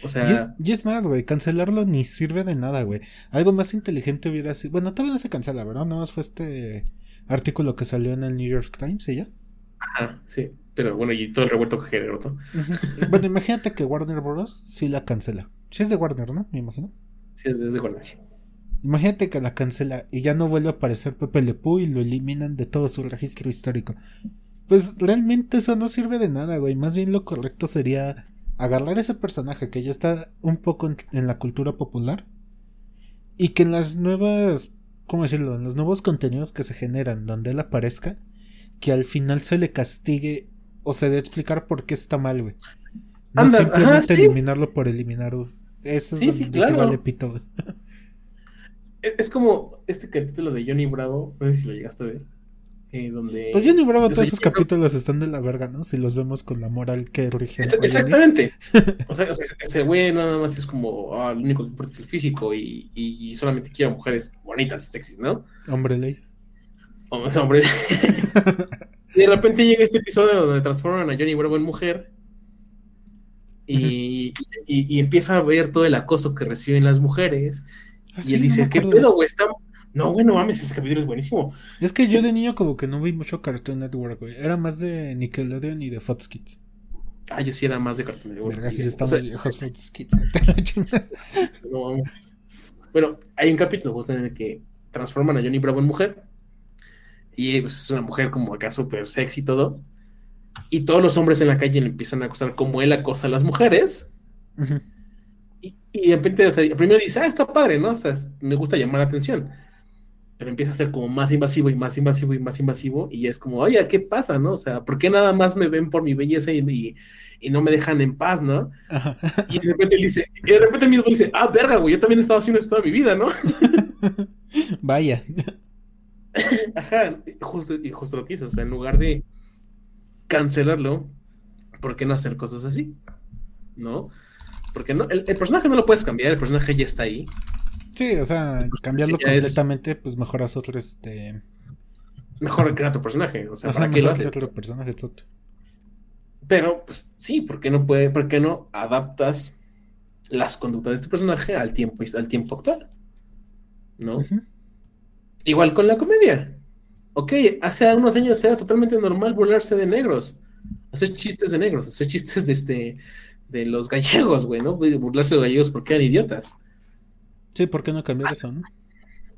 O Y, es, sea, y es más, güey, cancelarlo ni sirve de nada, güey. Algo más inteligente hubiera sido. Bueno, todavía no se cancela, ¿verdad? Nada más fue este artículo que salió en el New York Times y ya. Ajá, sí. Pero bueno, y todo el revuelto que generó, ¿no? Bueno, imagínate que Warner Bros. sí la cancela. Sí es de Warner, ¿no? Me imagino. Sí, es de, es de Warner. Imagínate que la cancela y ya no vuelve a aparecer Pepe Le Pew y lo eliminan de todo su registro histórico. Pues realmente eso no sirve de nada, güey. Más bien lo correcto sería agarrar ese personaje que ya está un poco en, en la cultura popular y que en las nuevas, ¿cómo decirlo? En los nuevos contenidos que se generan donde él aparezca, que al final se le castigue o se a explicar por qué está mal, güey. No Andas, simplemente ajá, sí. eliminarlo por eliminar, güey. Eso es Sí, sí, donde se claro. vale pito, güey. Es, es como este capítulo de Johnny Bravo, no sé si lo llegaste a ver. eh, donde. Pues Johnny Bravo, todos esos capítulos están de la verga, ¿no? Si los vemos con la moral que rige. Exactamente. [LAUGHS] O sea, o sea, ese güey nada más es como, ah, lo único que importa es el físico y, y- y solamente quiero mujeres bonitas y sexys, ¿no? Hombre ley. O sea, hombre. [LAUGHS] y de repente llega este episodio donde transforman a Johnny Bravo en mujer y, y- y empieza a ver todo el acoso que reciben las mujeres. Ah, y sí, él dice, ¿qué pedo, güey? Está... No, güey, no mames, ese capítulo es buenísimo. Es que yo de niño como que no vi mucho Cartoon Network, güey. Era más de Nickelodeon y de Fox Kids. Ah, yo sí era más de Cartoon Network. Verga, si O estamos sea, viejos Fox Kids. [LAUGHS] [LAUGHS] No. Bueno, hay un capítulo en el que transforman a Johnny Bravo en mujer. Y pues, es una mujer como acá súper sexy y todo. Y todos los hombres en la calle le empiezan a acosar como él acosa a las mujeres. Y, y de repente, o sea, primero dice, ah, está padre, ¿no? O sea, me gusta llamar la atención. Pero empieza a ser como más invasivo y más invasivo y más invasivo. Y es como, oye, ¿qué pasa, no? O sea, ¿por qué nada más me ven por mi belleza y, y- y no me dejan en paz, ¿no? Y de repente él dice, y de repente el mismo dice, ah, verga, güey, yo también he estado haciendo esto toda mi vida, ¿no? [LAUGHS] Vaya. Ajá, y justo, y justo lo que hizo, o sea, en lugar de cancelarlo, ¿por qué no hacer cosas así? ¿No? Porque no, el, el personaje no lo puedes cambiar, el personaje ya está ahí. Sí, o sea, cambiarlo es- completamente, pues mejoras otro este. Mejor crear tu personaje, o sea, Ajá, ¿para qué lo haces? otro personaje, toto. Pero, pues, sí, ¿por qué no puede, por qué no adaptas las conductas de este personaje al tiempo, al tiempo actual? ¿No? Igual con la comedia. Ok, hace unos años era totalmente normal burlarse de negros, hacer chistes de negros, hacer chistes de este de los gallegos, güey, ¿no? Burlarse de los gallegos porque eran idiotas. Sí, ¿por qué no cambiar eso, no?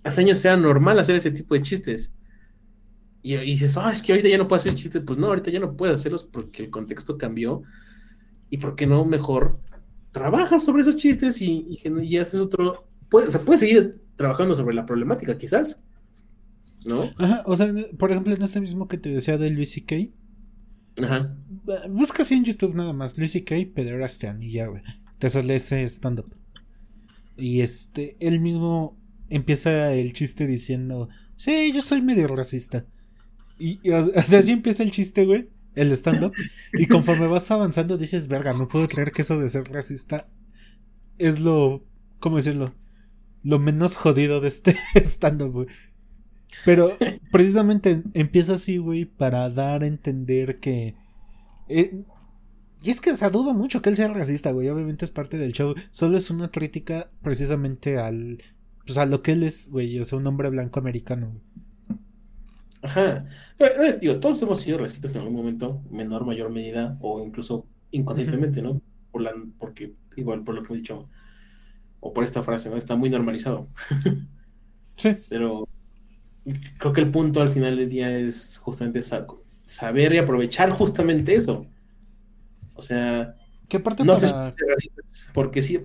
Hace años era normal hacer ese tipo de chistes. Y, y dices, ah, es que ahorita ya no puedo hacer chistes. Pues no, ahorita ya no puedo hacerlos porque el contexto cambió. Y porque no mejor trabajas sobre esos chistes y, y, haces otro. O sea, puedes seguir trabajando sobre la problemática, quizás. ¿No? Ajá, o sea, por ejemplo, en este mismo que te decía de Luis C.K. Ajá. Busca así en YouTube nada más, Luis C.K. Pederastian y ya, güey. Te sale ese stand-up. Y este, él mismo empieza el chiste diciendo, sí, yo soy medio racista. Y, y, o o sea, así empieza el chiste, güey, el stand-up. [LAUGHS] Y conforme vas avanzando dices, verga, no puedo creer que eso de ser racista es lo, ¿cómo decirlo? Lo menos jodido de este [LAUGHS] stand-up, güey. Pero precisamente empieza así, güey, para dar a entender que... eh, y es que, o sea, dudo mucho que él sea racista, güey. Obviamente es parte del show. Solo es una crítica precisamente al... Pues a lo que él es, güey. O sea, un hombre blanco americano, güey. Ajá. Eh, eh, digo, todos hemos sido racistas en algún momento, menor, mayor medida, o incluso inconscientemente, ¿no? Por la, porque, igual por lo que he dicho, o por esta frase, ¿no? Está muy normalizado. [LAUGHS] Sí. Pero creo que el punto al final del día es justamente sa- saber y aprovechar justamente eso. O sea, Que aparte no para... hacer chistes racistas, porque sí,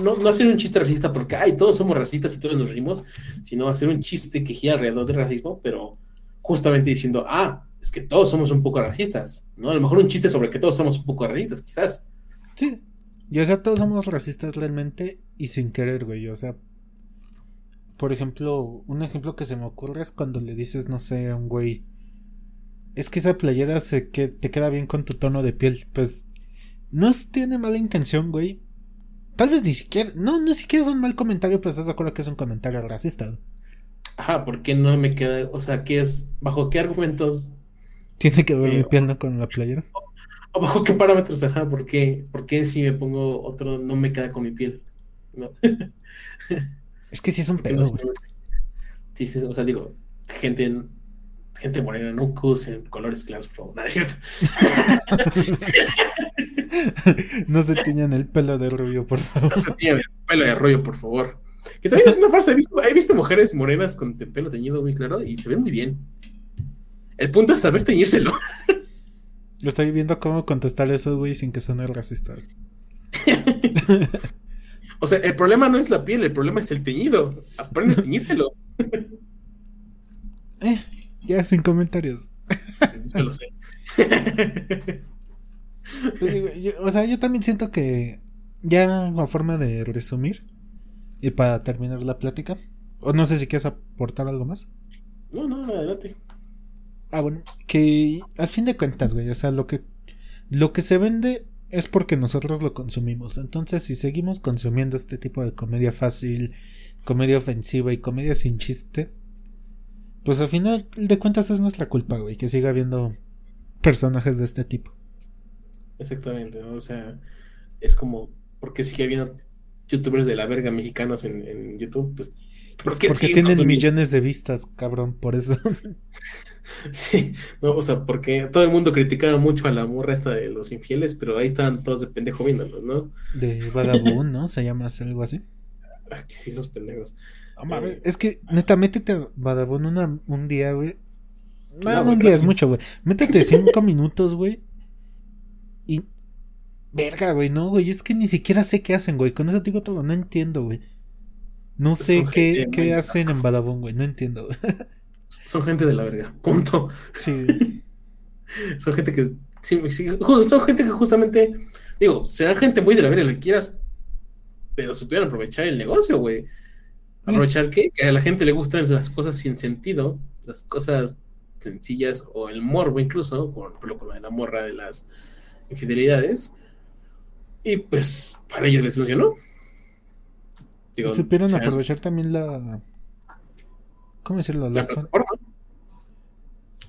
no, no hacer un chiste racista porque, ay, todos somos racistas y todos nos rimos, sino hacer un chiste que gira alrededor del racismo, pero justamente diciendo, ah, es que todos somos un poco racistas, ¿no? A lo mejor un chiste sobre que todos somos un poco racistas, quizás. Sí. Y o sea, todos somos racistas realmente y sin querer, güey. O sea, por ejemplo, un ejemplo que se me ocurre es cuando le dices, no sé, a un güey, es que esa playera se que te queda bien con tu tono de piel. Pues no tiene mala intención, güey. Tal vez ni siquiera, no, ni siquiera es un mal comentario, pero estás de acuerdo que es un comentario racista. Ajá, ¿por qué no me queda, o sea, qué es, bajo qué argumentos, Tiene que ver Eh, mi piel no con la playera. o bajo qué parámetros, ajá, por qué, por qué si me pongo otro no me queda con mi piel? ¿No? [LAUGHS] Es que sí es un pedo, güey. Sí, sí, o sea, digo, gente, Gente morena, no usen colores claros, por favor. [LAUGHS] No, es cierto. [LAUGHS] No se tiñan el pelo de rubio, por favor. No se tiene pelo de rollo, por favor. Que también es una farsa. He visto, he visto mujeres morenas con pelo teñido muy claro y se ven muy bien. El punto es saber teñírselo. [LAUGHS] Estoy viendo cómo contestar eso, güey, sin que suene racista. O sea, el problema no es la piel, el problema es el teñido. Aprende a teñírtelo. [LAUGHS] Eh, ya sin comentarios. [LAUGHS] Yo lo sé. Digo, yo- o sea, yo también siento que ya a forma de resumir y para terminar la plática, o no sé si quieres aportar algo más. No, no, adelante. Ah, bueno, que al fin de cuentas, güey, o sea, lo que lo que se vende es porque nosotros lo consumimos. Entonces, si seguimos consumiendo este tipo de comedia fácil, comedia ofensiva y comedia sin chiste, pues al final de cuentas es nuestra culpa, güey, que siga habiendo personajes de este tipo. Exactamente, ¿no? O sea, es como, ¿por qué sigue habiendo youtubers de la verga mexicanos en, en YouTube? Pues, ¿por Pues qué porque tienen millones de vistas, cabrón, por eso. [LAUGHS] Sí, no, o sea, porque todo el mundo criticaba mucho a la morra esta de los infieles, pero ahí están todos de pendejo viéndolos, ¿no? De Badabun, ¿no? Se llama algo así. [LAUGHS] Ah, que sí, esos pendejos. Mames, es que, neta, métete a Badabun una, un día, güey. No, No, un día es mucho, güey. Métete cinco [LAUGHS] minutos, güey. Y. Verga, güey, no, güey. Es que ni siquiera sé qué hacen, güey. Con eso te digo todo, no entiendo, güey. No sé qué, hacen en Badabun, güey. No entiendo. [LAUGHS] Son gente de la verga, punto. Sí. [LAUGHS] Son gente que, sí, son gente que justamente, digo, serán gente muy de la verga, lo que quieras, pero supieron aprovechar el negocio, güey. Aprovechar que, que a la gente le gustan las cosas sin sentido, las cosas sencillas o el morbo incluso, por ejemplo, con la morra de las infidelidades. Y pues para ellos les funcionó. Digo, Supieron aprovechar también la. ¿Cómo decirlo? la plataforma.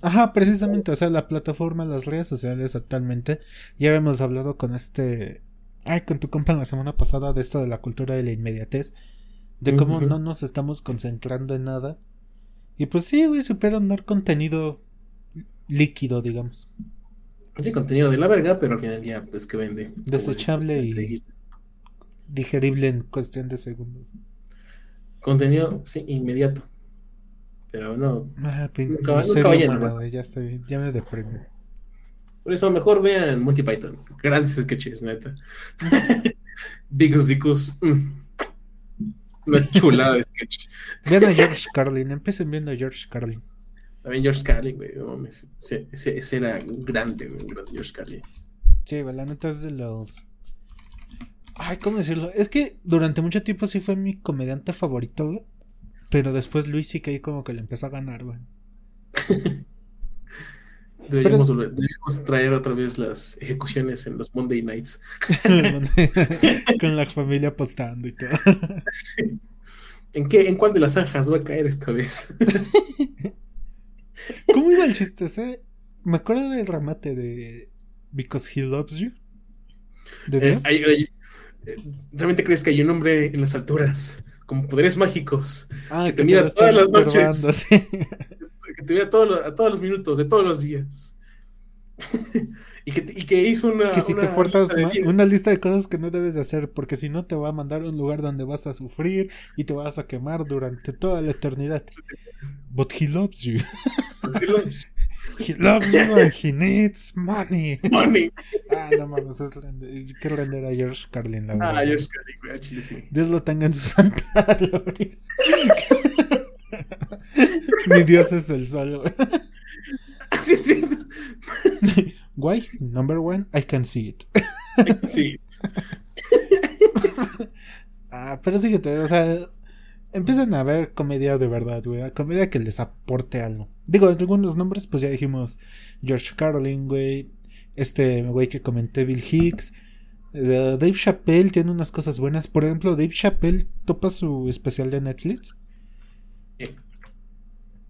Ajá, precisamente, o sea, la plataforma, las redes sociales actualmente. Ya habíamos hablado con este. Ay, con tu compa la semana pasada de esto de la cultura de la inmediatez. De cómo no nos estamos concentrando en nada. Y pues sí, güey, supieron dar contenido líquido, digamos. Sí, contenido de la verga, pero al final día, pues que vende. Desechable y-. Digerible en cuestión de segundos. Contenido, sí, inmediato. Pero no, Ah, pinche Nunca- vayan, ¿no? ya estoy bien, ya me deprimí. por eso mejor vean Monty Python. Grandes sketches, neta. [LAUGHS] Bigos Dicus. mm. Una chulada de sketch. Vean a George Carlin, empiecen viendo a George Carlin. También George Carlin, güey. No. Ese, ese- ese era grande, güey. George Carlin. Sí, la neta es de los. Ay, ¿cómo decirlo? Es que durante mucho tiempo sí fue mi comediante favorito, güey. Pero después Luis sí que ahí como que le empezó a ganar, güey. [LAUGHS] Deberíamos, volver- deberíamos traer otra vez las ejecuciones en los Monday Nights. [LAUGHS] Con la familia apostando y todo. [LAUGHS] Sí. ¿En, qué, ¿En cuál de las zanjas va a caer esta vez? ¿Cómo iba el chiste ese? Me acuerdo del remate de Because He Loves You. ¿De Eh, Dios? hay- hay- eh, ¿Realmente crees que hay un hombre en las alturas con poderes mágicos ah, que te que mira te todas las noches. sí. [LAUGHS] que te vea todos los, a todos los minutos de todos los días? [LAUGHS] y, que, y que hizo una. Que si te una portas lista mal, una lista de cosas que no debes de hacer, porque si no te va a mandar a un lugar donde vas a sufrir y te vas a quemar durante toda la eternidad. [LAUGHS] But he loves you. He loves you and he needs money. Money. Ah, no mames, es grande. Qué grande era George Carlin, la verdad. Ah, George Carlin, güey, chile sí. Dios lo tenga en su santa gloria. [LAUGHS] Mi Dios es el sol. güey. [LAUGHS] Sí, sí. Why? Number one, I can see it. Sí. [LAUGHS] Ah, pero sí que te, o sea, empiecen a ver comedia de verdad, güey. Comedia que les aporte algo. Digo, algunos nombres, pues ya dijimos George Carlin, güey. Este güey que comenté, Bill Hicks. Eh, Dave Chappelle tiene unas cosas buenas. Por ejemplo, Dave Chappelle topa su especial de Netflix.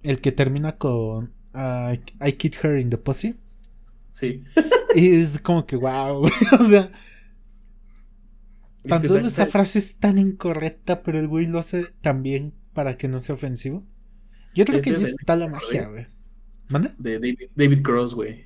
El que termina con ah, I Kid Her in the Pussy. Sí. Y es como que wow, [LAUGHS] o sea, tan solo esa frase es tan incorrecta, pero el güey lo hace tan bien para que no sea ofensivo. Yo creo que ahí está la magia, güey. ¿Manda? De David, David Cross, güey.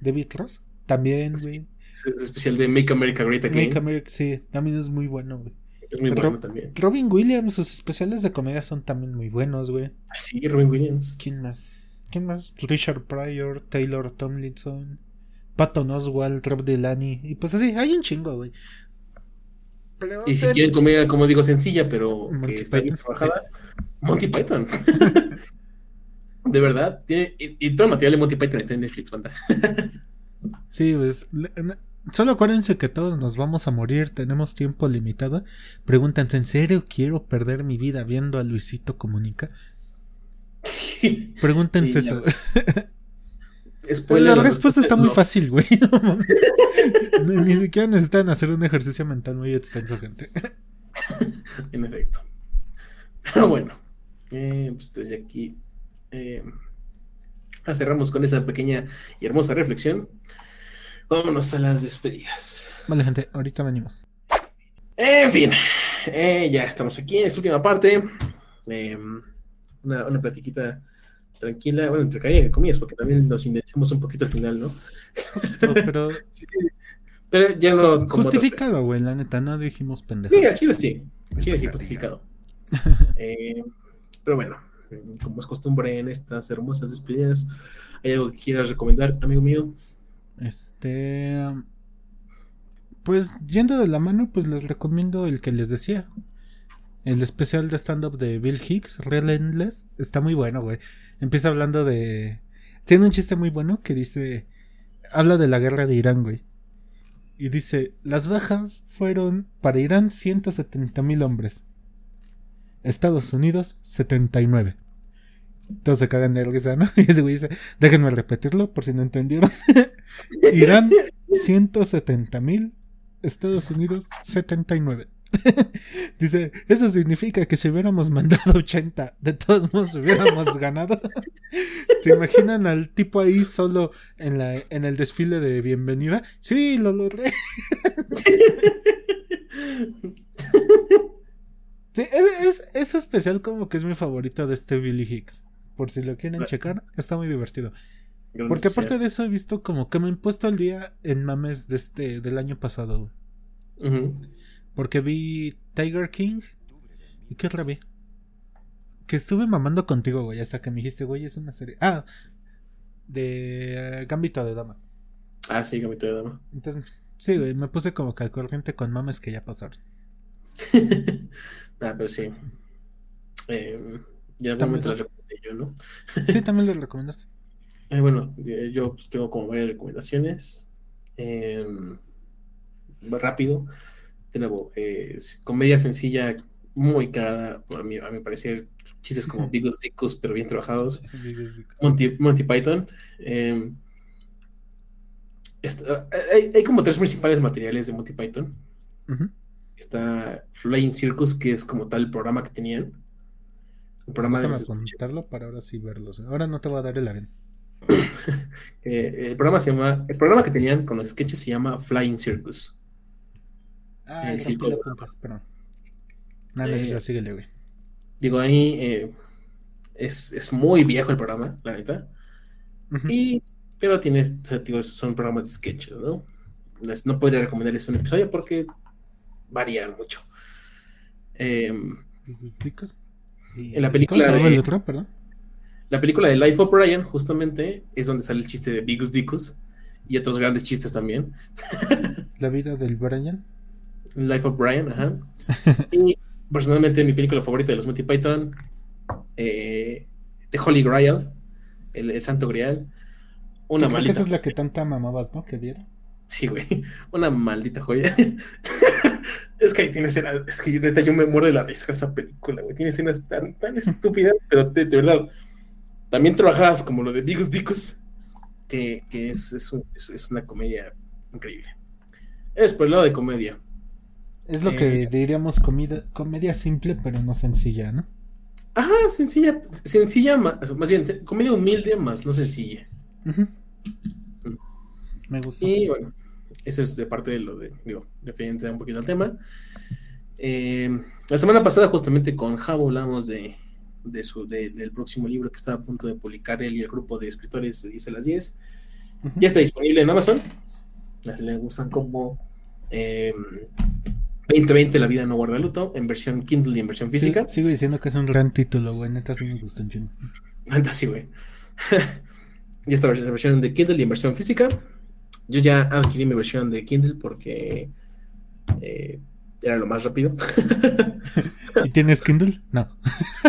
David Cross. También, güey. Es, es especial de Make America Great Again. Make America, sí, también es muy bueno, güey. Es muy bueno también. Robin Williams, sus especiales de comedia son también muy buenos, güey. Ah, Sí, Robin Williams. ¿Quién más? ¿Quién más? Richard Pryor, Taylor Tomlinson, Patton Oswalt, Rob Delaney. Y pues así, hay un chingo, güey. Pero, Y si quieren comedia, como digo, sencilla, pero Monty que está bien Python. trabajada, Monty Python. [LAUGHS] de verdad, tiene, y, y todo el material de Monty Python está en Netflix, banda. [LAUGHS] Sí, pues. Solo acuérdense que todos nos vamos a morir, tenemos tiempo limitado. Pregúntense, ¿en serio quiero perder mi vida viendo a Luisito Comunica? [LAUGHS] Pregúntense Sí, eso. Spoiler, la respuesta está muy no. fácil, güey. [LAUGHS] No ni, siquiera necesitan hacer un ejercicio mental muy extenso, gente. En efecto. Pero bueno, eh, pues desde aquí eh, cerramos con esa pequeña y hermosa reflexión. Vámonos a las despedidas. Vale, gente, ahorita venimos. En fin, eh, ya estamos aquí en esta última parte. Eh, una, una platiquita tranquila, bueno, entre cariño comillas, porque también nos indecimos un poquito al final, ¿no? Pero, pero [LAUGHS] Sí, sí. Pero ya no. justificado, güey, la neta, no dijimos pendejo. Sí, aquí lo sí. Aquí lo sí, justificado. Eh, pero bueno, como es costumbre en estas hermosas despedidas, ¿hay algo que quieras recomendar, amigo mío? Este. Pues yendo de la mano, pues les recomiendo el que les decía. El especial de stand-up de Bill Hicks, Relentless, está muy bueno, güey. Empieza hablando de. Tiene un chiste muy bueno que dice. Habla de la guerra de Irán, güey. Y dice: Las bajas fueron para Irán 170 mil hombres. Estados Unidos, 79. Todos se cagan de risa, ¿no? [LAUGHS] Y ese güey dice: Déjenme repetirlo por si no entendieron. [LAUGHS] Irán, 170 mil. Estados Unidos, 79. [LAUGHS] Dice, eso significa que si hubiéramos mandado 80, de todos modos hubiéramos [LAUGHS] ganado. ¿Se imaginan al tipo ahí solo en, la, en el desfile de bienvenida? Sí, lo logré. [LAUGHS] Sí, es, es, es especial como que es mi favorito de este Billy Hicks. Por si lo quieren checar, está muy divertido. Porque aparte de eso he visto como que me he puesto al día en mames de este, del año pasado. Ujú. Porque vi Tiger King. ¿Y qué otra vi? Que estuve mamando contigo, güey, hasta que me dijiste, güey, es una serie. Ah, de eh, Gambito de Dama. Ah, sí, Gamito de Dama. Entonces, sí, güey, me puse como que al corriente con mames que ya pasaron. [LAUGHS] ah, pero sí. Eh, ya También, ¿no? las recomendé yo, ¿no? [LAUGHS] Sí, también lo recomendaste. Eh, bueno, eh, yo pues, tengo como varias recomendaciones. Eh, rápido. De nuevo, eh, comedia sencilla, muy cagada, por mí, a mi parecer. Chistes como [LAUGHS] Bigos Dicos, pero bien trabajados. Monty, Monty Python. eh, está- hay, hay como tres principales materiales de Monty Python. Está Flying Circus, que es como tal el programa que tenían. Un programa de Déjame los apuntarlo para ahora sí verlos. Ahora no te voy a dar el avión. [COUGHS] Eh, el programa se llama, el programa que tenían con los sketches se llama Flying Circus. Ah, Eh, el sí, pero- apuntas, pero. Nada, Eh, ya síguele, güey. Digo, ahí eh, es, es muy viejo el programa, la neta. Y, pero tiene, o sea, digo, son programas de sketches, ¿no? Les- No podría recomendarles un episodio porque varían mucho. ¿Picos? En la película ¿Cómo se llama de- el otro, perdón? la película de Life of Brian, justamente, es donde sale el chiste de Bigus Dicus y otros grandes chistes también. La vida del Brian. Life of Brian, ajá. Y personalmente mi película favorita de los Monty Python, eh, The Holy Grail, el, el Santo Grial. Una maldita. esa es la que tanta mamabas, ¿no? Que viera. Sí, güey. [LAUGHS] Una maldita joya. [LAUGHS] es que ahí tiene escenas. Es que neta, yo me muero de la risa con esa película, güey. Tiene escenas tan, tan [LAUGHS] estúpidas, pero de, de verdad. También trabajadas como lo de Bigus Dicus, que, que es, es, un- es- es una comedia increíble. Es por el lado de comedia. Es lo Eh, que diríamos comida, comedia simple, pero no sencilla, ¿no? Ajá, sencilla, sencilla, ma- más bien, comedia humilde, más no sencilla. Ujú. Me gusta. Y bueno, eso es de parte de lo de, digo, referente un poquito al tema. Eh, la semana pasada, justamente con Javo, hablamos de, de su, de- del próximo libro que está a punto de publicar él y el grupo de escritores de 10 a las 10. Ujú. Ya está disponible en Amazon. Si les gustan como eh, 2020 La vida no guarda luto, en versión Kindle y en versión física. Sí, sigo diciendo que es un gran título, güey. Neta, sí me gusta un chingo. Anda, sí, güey. [LAUGHS] ya está versión, versión de Kindle y en versión física. Yo ya adquirí mi versión de Kindle porque eh, era lo más rápido. [LAUGHS] ¿Y tienes Kindle? No.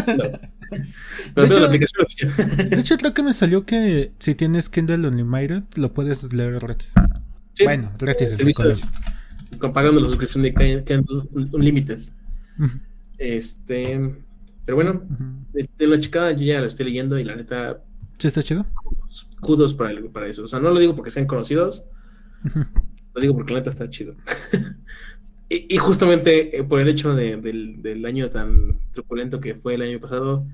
[LAUGHS] Pero tengo hecho- la aplicación oficial. De hecho, creo que me salió que si tienes Kindle Unlimited, lo puedes leer gratis. Sí, Bueno, gratis con- pagando la suscripción de Kindle Unlimited. Ujú, Este, pero bueno, de, de la chica yo ya lo estoy leyendo y la neta, ¿Sí está chido? kudos para, el- para eso. O sea, no lo digo porque sean conocidos, lo digo porque la neta está chido. [LAUGHS] y, y justamente eh, por el hecho de- del, del año tan truculento que fue el año pasado,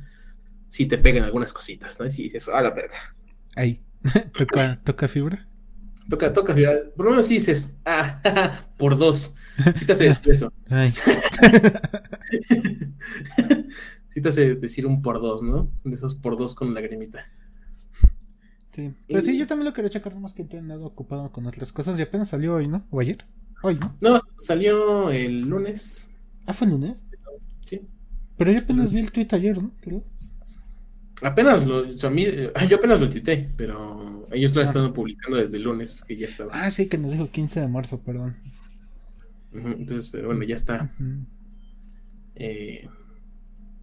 sí te pegan algunas cositas, ¿no? Y sí dices, a la verga. Ahí. [LAUGHS] ¿Toca, ¿Toca fibra? Toca, toca, por lo menos sí dices, ah, [LAUGHS] por dos. Sí te hace [LAUGHS] eso. [LAUGHS] Sí te hace decir un por dos, ¿no? De esos por dos con lagrimita. Sí. Pues sí, yo también lo quería checar, más que he andado ocupado con otras cosas. Y apenas salió hoy, ¿no? ¿O ayer? Hoy, ¿no? No, salió el lunes, Ah, fue el lunes. sí. Pero yo apenas vi el tweet ayer, ¿no? Creo. Apenas lo, o sea, a mí- eh, yo apenas lo tuité, pero ellos lo han estado publicando desde el lunes, que ya estaba. Ah, sí, que nos dijo el 15 de marzo, perdón. Entonces, pero bueno, ya está eh,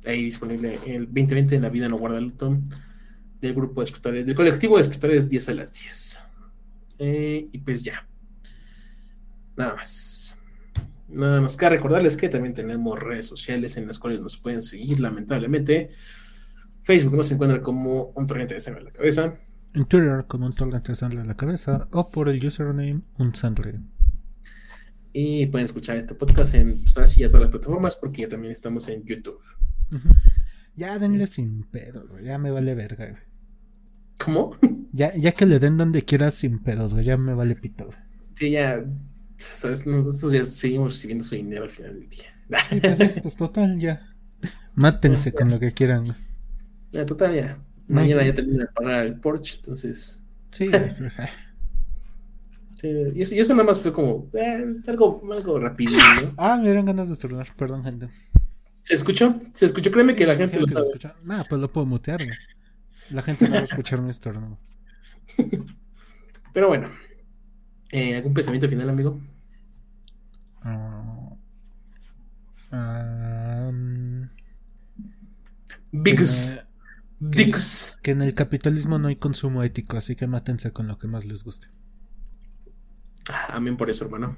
ahí disponible el 2020 en La Vida No Guarda Luto del grupo de escritores, del colectivo de escritores 10 a las 10. Eh, y pues ya. Nada más. Nada más que recordarles que también tenemos redes sociales en las cuales nos pueden seguir, lamentablemente. Facebook nos encuentra como un torrente de sangre en la cabeza. En Twitter, como un torrente de sangre a la cabeza, o por el username un sangre. Y pueden escuchar este podcast en pues, así a todas las plataformas porque ya también estamos en YouTube. Ya denle sin pedos, güey. Ya me vale verga, güey. ¿Cómo? [LAUGHS] Ya, ya que le den donde quiera sin pedos, güey. Ya me vale pito, güey. Sí, ya. ¿Sabes? Nosotros ya seguimos recibiendo su dinero al final del día. Sí, pues, pues total, ya. Mátense [LAUGHS] con lo que quieran, güey. Ya, total, ya. No, Mañana ya termina de pagar el Porsche, entonces. Sí, güey, [LAUGHS] pues, ah. sí, y, eso, y eso nada más fue como. eh, algo, algo rapidito, ¿no? Ah, me dieron ganas de estornudar, perdón, gente. ¿Se escuchó? ¿Se escuchó? Créeme que la gente lo sabe. escucha. Nah, pues lo puedo mutear, güey. La gente no va a escuchar mi estornudo. [LAUGHS] Pero bueno. Eh, ¿Algún pensamiento final, amigo? Ah, ah, mm, Bigs. Que- Dicks. que en el capitalismo no hay consumo ético, así que mátense con lo que más les guste. Ah, Amén por eso, hermano.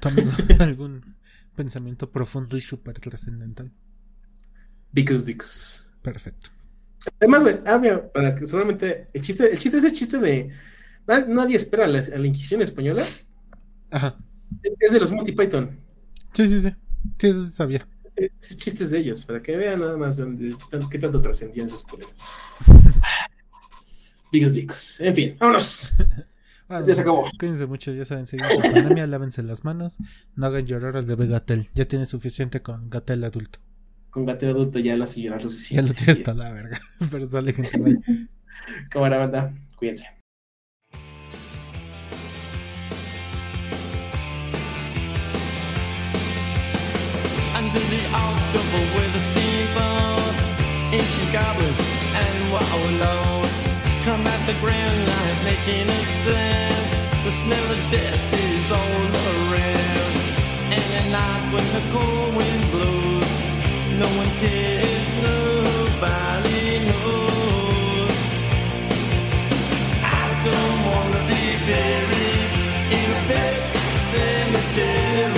¿Tu amigo [LAUGHS] algún pensamiento profundo y súper trascendental? Bigs Dicks. Perfecto. Además, güey, ah, mira, para que seguramente el chiste, el chiste es el chiste de na- nadie espera a la, a la Inquisición española. Ajá. Es de los Monty Python. Sí, sí, sí. Sí, eso sí sabía. Es chistes de ellos, para que vean nada más dónde, qué tanto trascendían esos colegas. [LAUGHS] Biggest dicks. En fin, vámonos. [LAUGHS] Bueno, Ya se acabó. Cuídense mucho, ya saben, seguir la pandemia, lávense las manos, no hagan llorar al bebé Gatel. Ya tiene suficiente con Gatel adulto. Con Gatel adulto ya lo hace llorar lo Ya suficiente. lo tiene hasta la verga. [LAUGHS] Pero sale gente. Cámara banda, cuídense. Under the October with the steamboats, ancient goblins and wallows come at the grand line making a sound. The smell of death is all around. And at night when the cold wind blows, no one cares, nobody knows. I don't wanna be buried in a pet cemetery.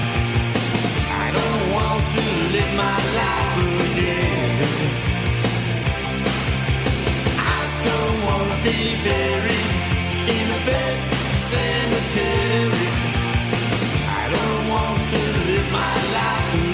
To live my life again. I don't wanna be buried in a cemetery. I don't want to live my life again.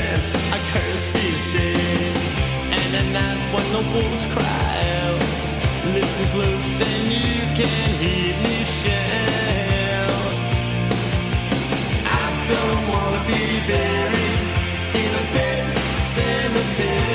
Skeleton I curse these days. And at night when the wolves cry out, listen close, then you can hear me shout. I don't wanna be buried in a bed cemetery.